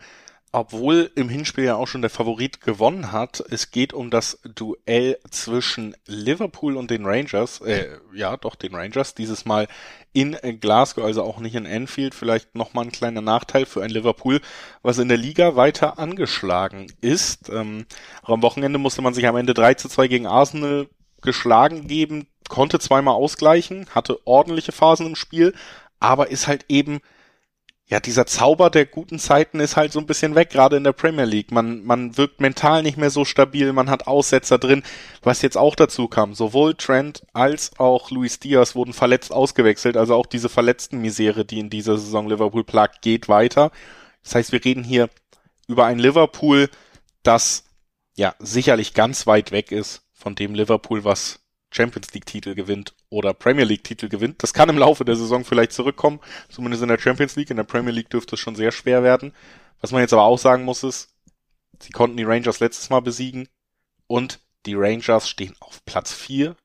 obwohl im Hinspiel ja auch schon der Favorit gewonnen hat. Es geht um das Duell zwischen Liverpool und den Rangers, äh, ja doch den Rangers, dieses Mal in Glasgow, also auch nicht in Anfield, vielleicht nochmal ein kleiner Nachteil für ein Liverpool, was in der Liga weiter angeschlagen ist. Ähm, auch am Wochenende musste man sich am Ende 3 zu 2 gegen Arsenal geschlagen geben konnte zweimal ausgleichen, hatte ordentliche Phasen im Spiel, aber ist halt eben, ja, dieser Zauber der guten Zeiten ist halt so ein bisschen weg, gerade in der Premier League. Man, man wirkt mental nicht mehr so stabil, man hat Aussetzer drin, was jetzt auch dazu kam. Sowohl Trent als auch Luis Diaz wurden verletzt ausgewechselt, also auch diese verletzten Misere, die in dieser Saison Liverpool plagt, geht weiter. Das heißt, wir reden hier über ein Liverpool, das ja sicherlich ganz weit weg ist von dem Liverpool, was Champions League Titel gewinnt oder Premier League Titel gewinnt. Das kann im Laufe der Saison vielleicht zurückkommen, zumindest in der Champions League. In der Premier League dürfte es schon sehr schwer werden. Was man jetzt aber auch sagen muss ist, sie konnten die Rangers letztes Mal besiegen und die Rangers stehen auf Platz 4,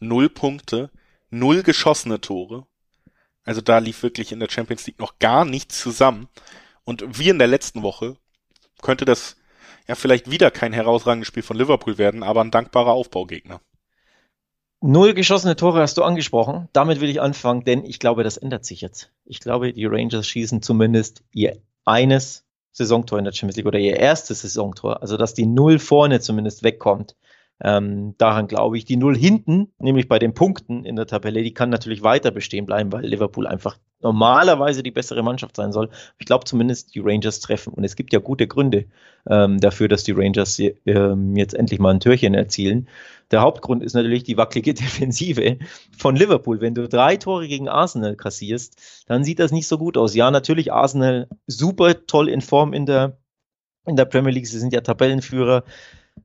null Punkte, null geschossene Tore. Also da lief wirklich in der Champions League noch gar nichts zusammen. Und wie in der letzten Woche könnte das ja vielleicht wieder kein herausragendes Spiel von Liverpool werden, aber ein dankbarer Aufbaugegner. Null geschossene Tore hast du angesprochen. Damit will ich anfangen, denn ich glaube, das ändert sich jetzt. Ich glaube, die Rangers schießen zumindest ihr eines Saisontor in der Champions League oder ihr erstes Saisontor. Also, dass die Null vorne zumindest wegkommt. Ähm, daran glaube ich. Die Null hinten, nämlich bei den Punkten in der Tabelle, die kann natürlich weiter bestehen bleiben, weil Liverpool einfach normalerweise die bessere Mannschaft sein soll. Ich glaube zumindest die Rangers treffen. Und es gibt ja gute Gründe ähm, dafür, dass die Rangers ähm, jetzt endlich mal ein Türchen erzielen. Der Hauptgrund ist natürlich die wackelige [LAUGHS] Defensive von Liverpool. Wenn du drei Tore gegen Arsenal kassierst, dann sieht das nicht so gut aus. Ja, natürlich Arsenal super toll in Form in der in der Premier League. Sie sind ja Tabellenführer.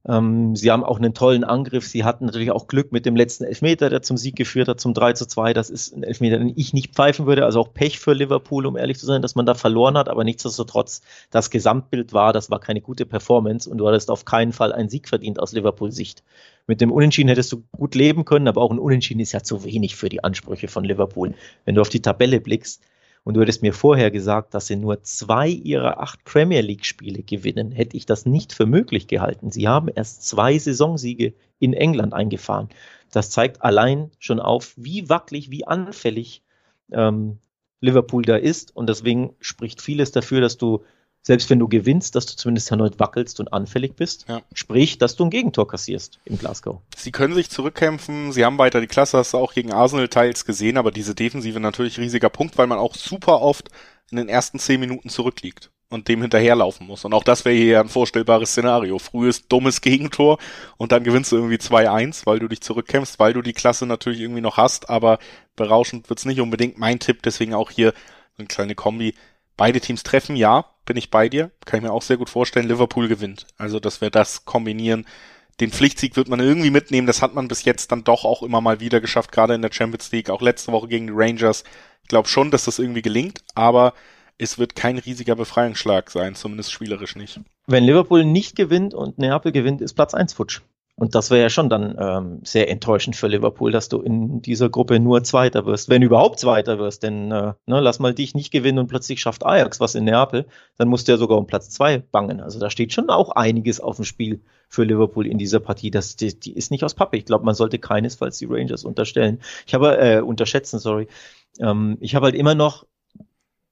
Ähm, sie haben auch einen tollen Angriff. Sie hatten natürlich auch Glück mit dem letzten Elfmeter, der zum Sieg geführt hat, zum 3 zu 2. Das ist ein Elfmeter, den ich nicht pfeifen würde. Also auch Pech für Liverpool, um ehrlich zu sein, dass man da verloren hat. Aber nichtsdestotrotz, das Gesamtbild war, das war keine gute Performance und du hattest auf keinen Fall einen Sieg verdient aus Liverpool-Sicht. Mit dem Unentschieden hättest du gut leben können, aber auch ein Unentschieden ist ja zu wenig für die Ansprüche von Liverpool. Wenn du auf die Tabelle blickst, und du hättest mir vorher gesagt, dass sie nur zwei ihrer acht Premier League-Spiele gewinnen, hätte ich das nicht für möglich gehalten. Sie haben erst zwei Saisonsiege in England eingefahren. Das zeigt allein schon auf, wie wackelig, wie anfällig ähm, Liverpool da ist. Und deswegen spricht vieles dafür, dass du selbst wenn du gewinnst, dass du zumindest erneut wackelst und anfällig bist. Ja. Sprich, dass du ein Gegentor kassierst in Glasgow. Sie können sich zurückkämpfen, sie haben weiter die Klasse, hast du auch gegen Arsenal teils gesehen, aber diese Defensive natürlich riesiger Punkt, weil man auch super oft in den ersten zehn Minuten zurückliegt und dem hinterherlaufen muss. Und auch das wäre hier ein vorstellbares Szenario. Frühes, dummes Gegentor und dann gewinnst du irgendwie 2-1, weil du dich zurückkämpfst, weil du die Klasse natürlich irgendwie noch hast, aber berauschend wird's nicht unbedingt. Mein Tipp, deswegen auch hier so eine kleine Kombi. Beide Teams treffen, ja, bin ich bei dir. Kann ich mir auch sehr gut vorstellen. Liverpool gewinnt. Also, dass wir das kombinieren. Den Pflichtsieg wird man irgendwie mitnehmen. Das hat man bis jetzt dann doch auch immer mal wieder geschafft, gerade in der Champions League, auch letzte Woche gegen die Rangers. Ich glaube schon, dass das irgendwie gelingt, aber es wird kein riesiger Befreiungsschlag sein, zumindest spielerisch nicht. Wenn Liverpool nicht gewinnt und Neapel gewinnt, ist Platz 1 futsch. Und das wäre ja schon dann ähm, sehr enttäuschend für Liverpool, dass du in dieser Gruppe nur Zweiter wirst, wenn überhaupt Zweiter wirst. Denn äh, ne, lass mal dich nicht gewinnen und plötzlich schafft Ajax was in Neapel, dann musst du ja sogar um Platz zwei bangen. Also da steht schon auch einiges auf dem Spiel für Liverpool in dieser Partie. Das, die, die ist nicht aus Pappe. Ich glaube, man sollte keinesfalls die Rangers unterstellen. Ich habe äh, unterschätzen, sorry. Ähm, ich habe halt immer noch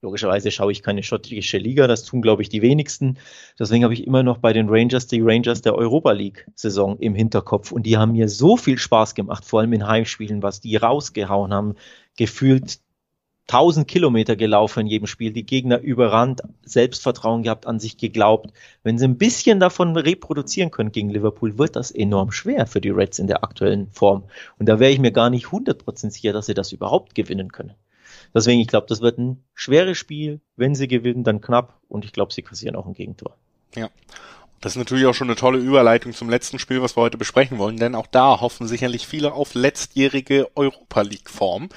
Logischerweise schaue ich keine schottische Liga, das tun, glaube ich, die wenigsten. Deswegen habe ich immer noch bei den Rangers die Rangers der Europa League-Saison im Hinterkopf. Und die haben mir so viel Spaß gemacht, vor allem in Heimspielen, was die rausgehauen haben. Gefühlt 1000 Kilometer gelaufen in jedem Spiel, die Gegner überrannt, Selbstvertrauen gehabt, an sich geglaubt. Wenn sie ein bisschen davon reproduzieren können gegen Liverpool, wird das enorm schwer für die Reds in der aktuellen Form. Und da wäre ich mir gar nicht 100% sicher, dass sie das überhaupt gewinnen können. Deswegen, ich glaube, das wird ein schweres Spiel. Wenn sie gewinnen, dann knapp. Und ich glaube, sie kassieren auch ein Gegentor. Ja. Das ist natürlich auch schon eine tolle Überleitung zum letzten Spiel, was wir heute besprechen wollen, denn auch da hoffen sicherlich viele auf letztjährige Europa League Form.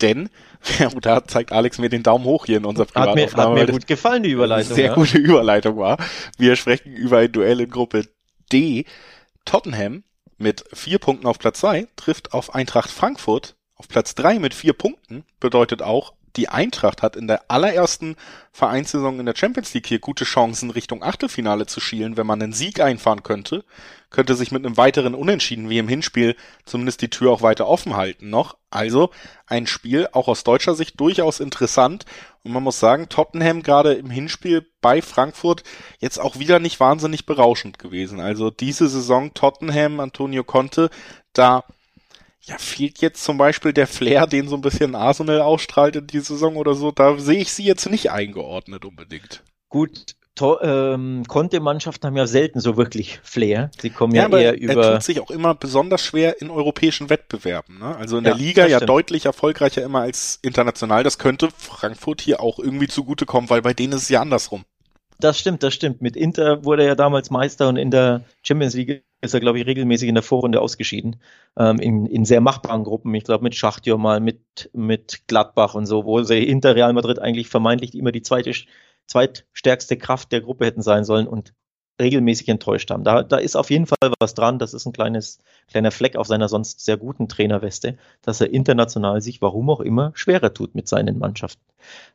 Denn, [LAUGHS] ja, da zeigt Alex mir den Daumen hoch hier in unserer Privataufnahme. Hat mir, hat mir gut gefallen, die Überleitung. Sehr ja. gute Überleitung war. Wir sprechen über ein Duell in Gruppe D. Tottenham mit vier Punkten auf Platz zwei trifft auf Eintracht Frankfurt auf Platz drei mit vier Punkten bedeutet auch, die Eintracht hat in der allerersten Vereinssaison in der Champions League hier gute Chancen Richtung Achtelfinale zu schielen, wenn man einen Sieg einfahren könnte, könnte sich mit einem weiteren Unentschieden wie im Hinspiel zumindest die Tür auch weiter offen halten noch. Also ein Spiel auch aus deutscher Sicht durchaus interessant und man muss sagen, Tottenham gerade im Hinspiel bei Frankfurt jetzt auch wieder nicht wahnsinnig berauschend gewesen. Also diese Saison Tottenham, Antonio Conte, da ja, fehlt jetzt zum Beispiel der Flair, den so ein bisschen Arsenal ausstrahlt in die Saison oder so. Da sehe ich sie jetzt nicht eingeordnet unbedingt. Gut, ähm, Conte-Mannschaften haben ja selten so wirklich Flair. Sie kommen ja, ja eher über. Er tut sich auch immer besonders schwer in europäischen Wettbewerben. Ne? Also in der ja, Liga ja deutlich erfolgreicher immer als international. Das könnte Frankfurt hier auch irgendwie zugutekommen, weil bei denen ist es ja andersrum. Das stimmt, das stimmt. Mit Inter wurde er ja damals Meister und in der Champions League ist er, glaube ich, regelmäßig in der Vorrunde ausgeschieden. Ähm, in, in sehr machbaren Gruppen. Ich glaube, mit Schachtjör mal, mit, mit Gladbach und so, wo sie hinter Real Madrid eigentlich vermeintlich immer die zweite, zweitstärkste Kraft der Gruppe hätten sein sollen und regelmäßig enttäuscht haben. Da, da ist auf jeden Fall was dran. Das ist ein kleines, kleiner Fleck auf seiner sonst sehr guten Trainerweste, dass er international sich, warum auch immer, schwerer tut mit seinen Mannschaften.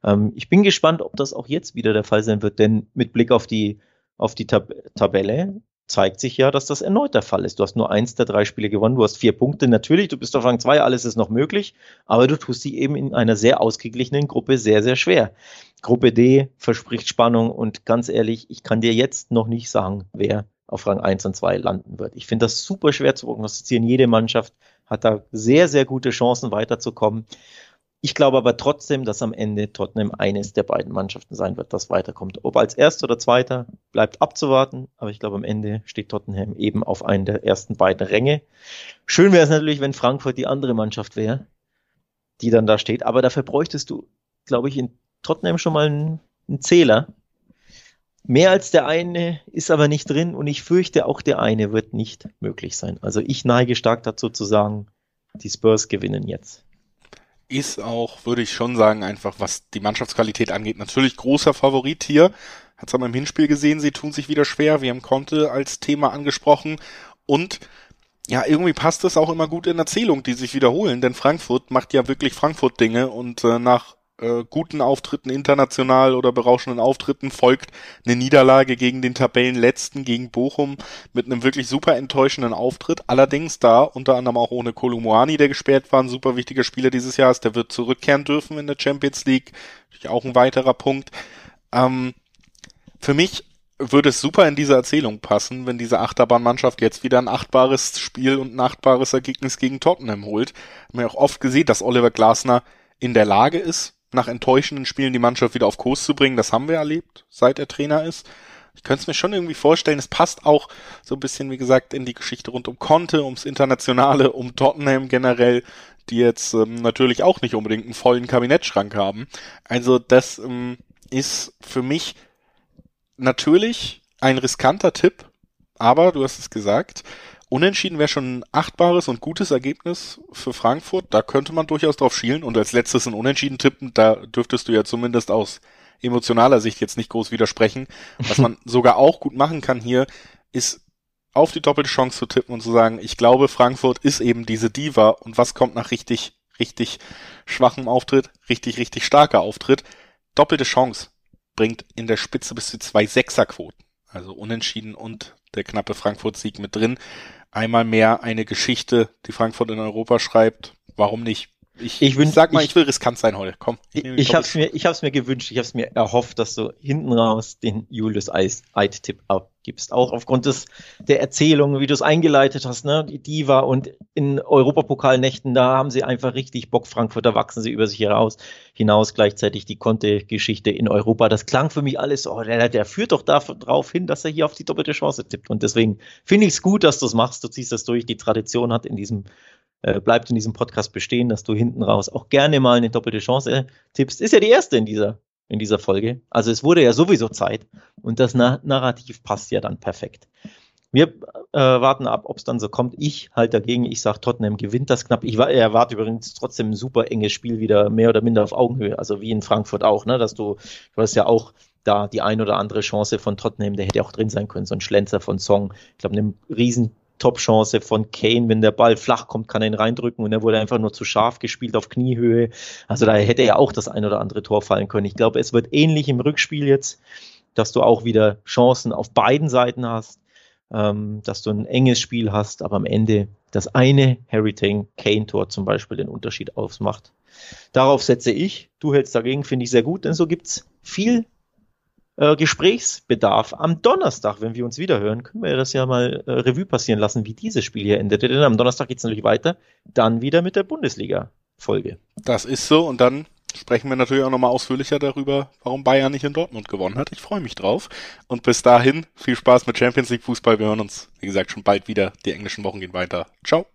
Ähm, ich bin gespannt, ob das auch jetzt wieder der Fall sein wird, denn mit Blick auf die, auf die Tab Tabelle zeigt sich ja, dass das erneut der Fall ist. Du hast nur eins der drei Spiele gewonnen, du hast vier Punkte. Natürlich, du bist auf Rang zwei, alles ist noch möglich, aber du tust sie eben in einer sehr ausgeglichenen Gruppe sehr, sehr schwer. Gruppe D verspricht Spannung und ganz ehrlich, ich kann dir jetzt noch nicht sagen, wer auf Rang eins und zwei landen wird. Ich finde das super schwer zu prognostizieren. Jede Mannschaft hat da sehr, sehr gute Chancen weiterzukommen. Ich glaube aber trotzdem, dass am Ende Tottenham eines der beiden Mannschaften sein wird, das weiterkommt. Ob als Erster oder Zweiter, bleibt abzuwarten. Aber ich glaube, am Ende steht Tottenham eben auf einen der ersten beiden Ränge. Schön wäre es natürlich, wenn Frankfurt die andere Mannschaft wäre, die dann da steht. Aber dafür bräuchtest du, glaube ich, in Tottenham schon mal einen, einen Zähler. Mehr als der eine ist aber nicht drin und ich fürchte, auch der eine wird nicht möglich sein. Also ich neige stark dazu zu sagen, die Spurs gewinnen jetzt ist auch, würde ich schon sagen, einfach was die Mannschaftsqualität angeht, natürlich großer Favorit hier. Hat's aber im Hinspiel gesehen, sie tun sich wieder schwer. Wir haben Conte als Thema angesprochen und ja, irgendwie passt es auch immer gut in Erzählung, die sich wiederholen, denn Frankfurt macht ja wirklich Frankfurt-Dinge und äh, nach äh, guten Auftritten international oder berauschenden Auftritten folgt eine Niederlage gegen den Tabellenletzten, gegen Bochum, mit einem wirklich super enttäuschenden Auftritt. Allerdings da unter anderem auch ohne Kolumuani, der gesperrt war, ein super wichtiger Spieler dieses Jahres, der wird zurückkehren dürfen in der Champions League. Auch ein weiterer Punkt. Ähm, für mich würde es super in diese Erzählung passen, wenn diese Achterbahnmannschaft jetzt wieder ein achtbares Spiel und ein achtbares Ergebnis gegen Tottenham holt. Wir haben ja auch oft gesehen, dass Oliver Glasner in der Lage ist, nach enttäuschenden Spielen die Mannschaft wieder auf Kurs zu bringen. Das haben wir erlebt, seit er Trainer ist. Ich könnte es mir schon irgendwie vorstellen. Es passt auch so ein bisschen, wie gesagt, in die Geschichte rund um Conte, ums Internationale, um Tottenham generell, die jetzt ähm, natürlich auch nicht unbedingt einen vollen Kabinettschrank haben. Also das ähm, ist für mich natürlich ein riskanter Tipp, aber du hast es gesagt, Unentschieden wäre schon ein achtbares und gutes Ergebnis für Frankfurt. Da könnte man durchaus drauf schielen. Und als letztes ein Unentschieden tippen, da dürftest du ja zumindest aus emotionaler Sicht jetzt nicht groß widersprechen. Was man [LAUGHS] sogar auch gut machen kann hier, ist auf die doppelte Chance zu tippen und zu sagen, ich glaube, Frankfurt ist eben diese Diva und was kommt nach richtig, richtig schwachem Auftritt, richtig, richtig starker Auftritt. Doppelte Chance bringt in der Spitze bis zu zwei Sechserquoten. Also unentschieden und der knappe Frankfurt-Sieg mit drin einmal mehr eine Geschichte, die Frankfurt in Europa schreibt. Warum nicht? Ich, ich, wünsch, sag mal, ich, ich, will riskant sein heute. Komm. Ich, ich habe es mir, ich hab's mir gewünscht, ich habe es mir erhofft, dass du hinten raus den Julius Eid-Tipp abgibst. Auch aufgrund des der Erzählung, wie du es eingeleitet hast, ne, die Diva und in Europapokalnächten, da haben sie einfach richtig Bock. Frankfurt, da wachsen sie über sich heraus hinaus. Gleichzeitig die Conte-Geschichte in Europa. Das klang für mich alles, oh, der, der führt doch darauf hin, dass er hier auf die doppelte Chance tippt. Und deswegen finde ich es gut, dass du es machst. Du ziehst das durch. Die Tradition hat in diesem äh, bleibt in diesem Podcast bestehen, dass du hinten raus auch gerne mal eine doppelte Chance tippst. Ist ja die erste in dieser, in dieser Folge. Also es wurde ja sowieso Zeit und das Na Narrativ passt ja dann perfekt. Wir äh, warten ab, ob es dann so kommt. Ich halt dagegen, ich sage, Tottenham gewinnt das knapp. Ich erwarte übrigens trotzdem ein super enges Spiel wieder, mehr oder minder auf Augenhöhe, also wie in Frankfurt auch, ne? Dass du, du hast ja auch da die ein oder andere Chance von Tottenham, der hätte auch drin sein können, so ein Schlenzer von Song. Ich glaube, eine riesen Top-Chance von Kane, wenn der Ball flach kommt, kann er ihn reindrücken und er wurde einfach nur zu scharf gespielt auf Kniehöhe. Also da hätte ja auch das ein oder andere Tor fallen können. Ich glaube, es wird ähnlich im Rückspiel jetzt, dass du auch wieder Chancen auf beiden Seiten hast, ähm, dass du ein enges Spiel hast, aber am Ende das eine Harry Kane-Tor zum Beispiel den Unterschied ausmacht. Darauf setze ich. Du hältst dagegen, finde ich sehr gut, denn so gibt's viel äh, Gesprächsbedarf am Donnerstag, wenn wir uns wiederhören, können wir das ja mal äh, Revue passieren lassen, wie dieses Spiel hier endete. Denn am Donnerstag geht es natürlich weiter, dann wieder mit der Bundesliga-Folge. Das ist so und dann sprechen wir natürlich auch nochmal ausführlicher darüber, warum Bayern nicht in Dortmund gewonnen hat. Ich freue mich drauf. Und bis dahin, viel Spaß mit Champions League Fußball. Wir hören uns, wie gesagt, schon bald wieder. Die englischen Wochen gehen weiter. Ciao.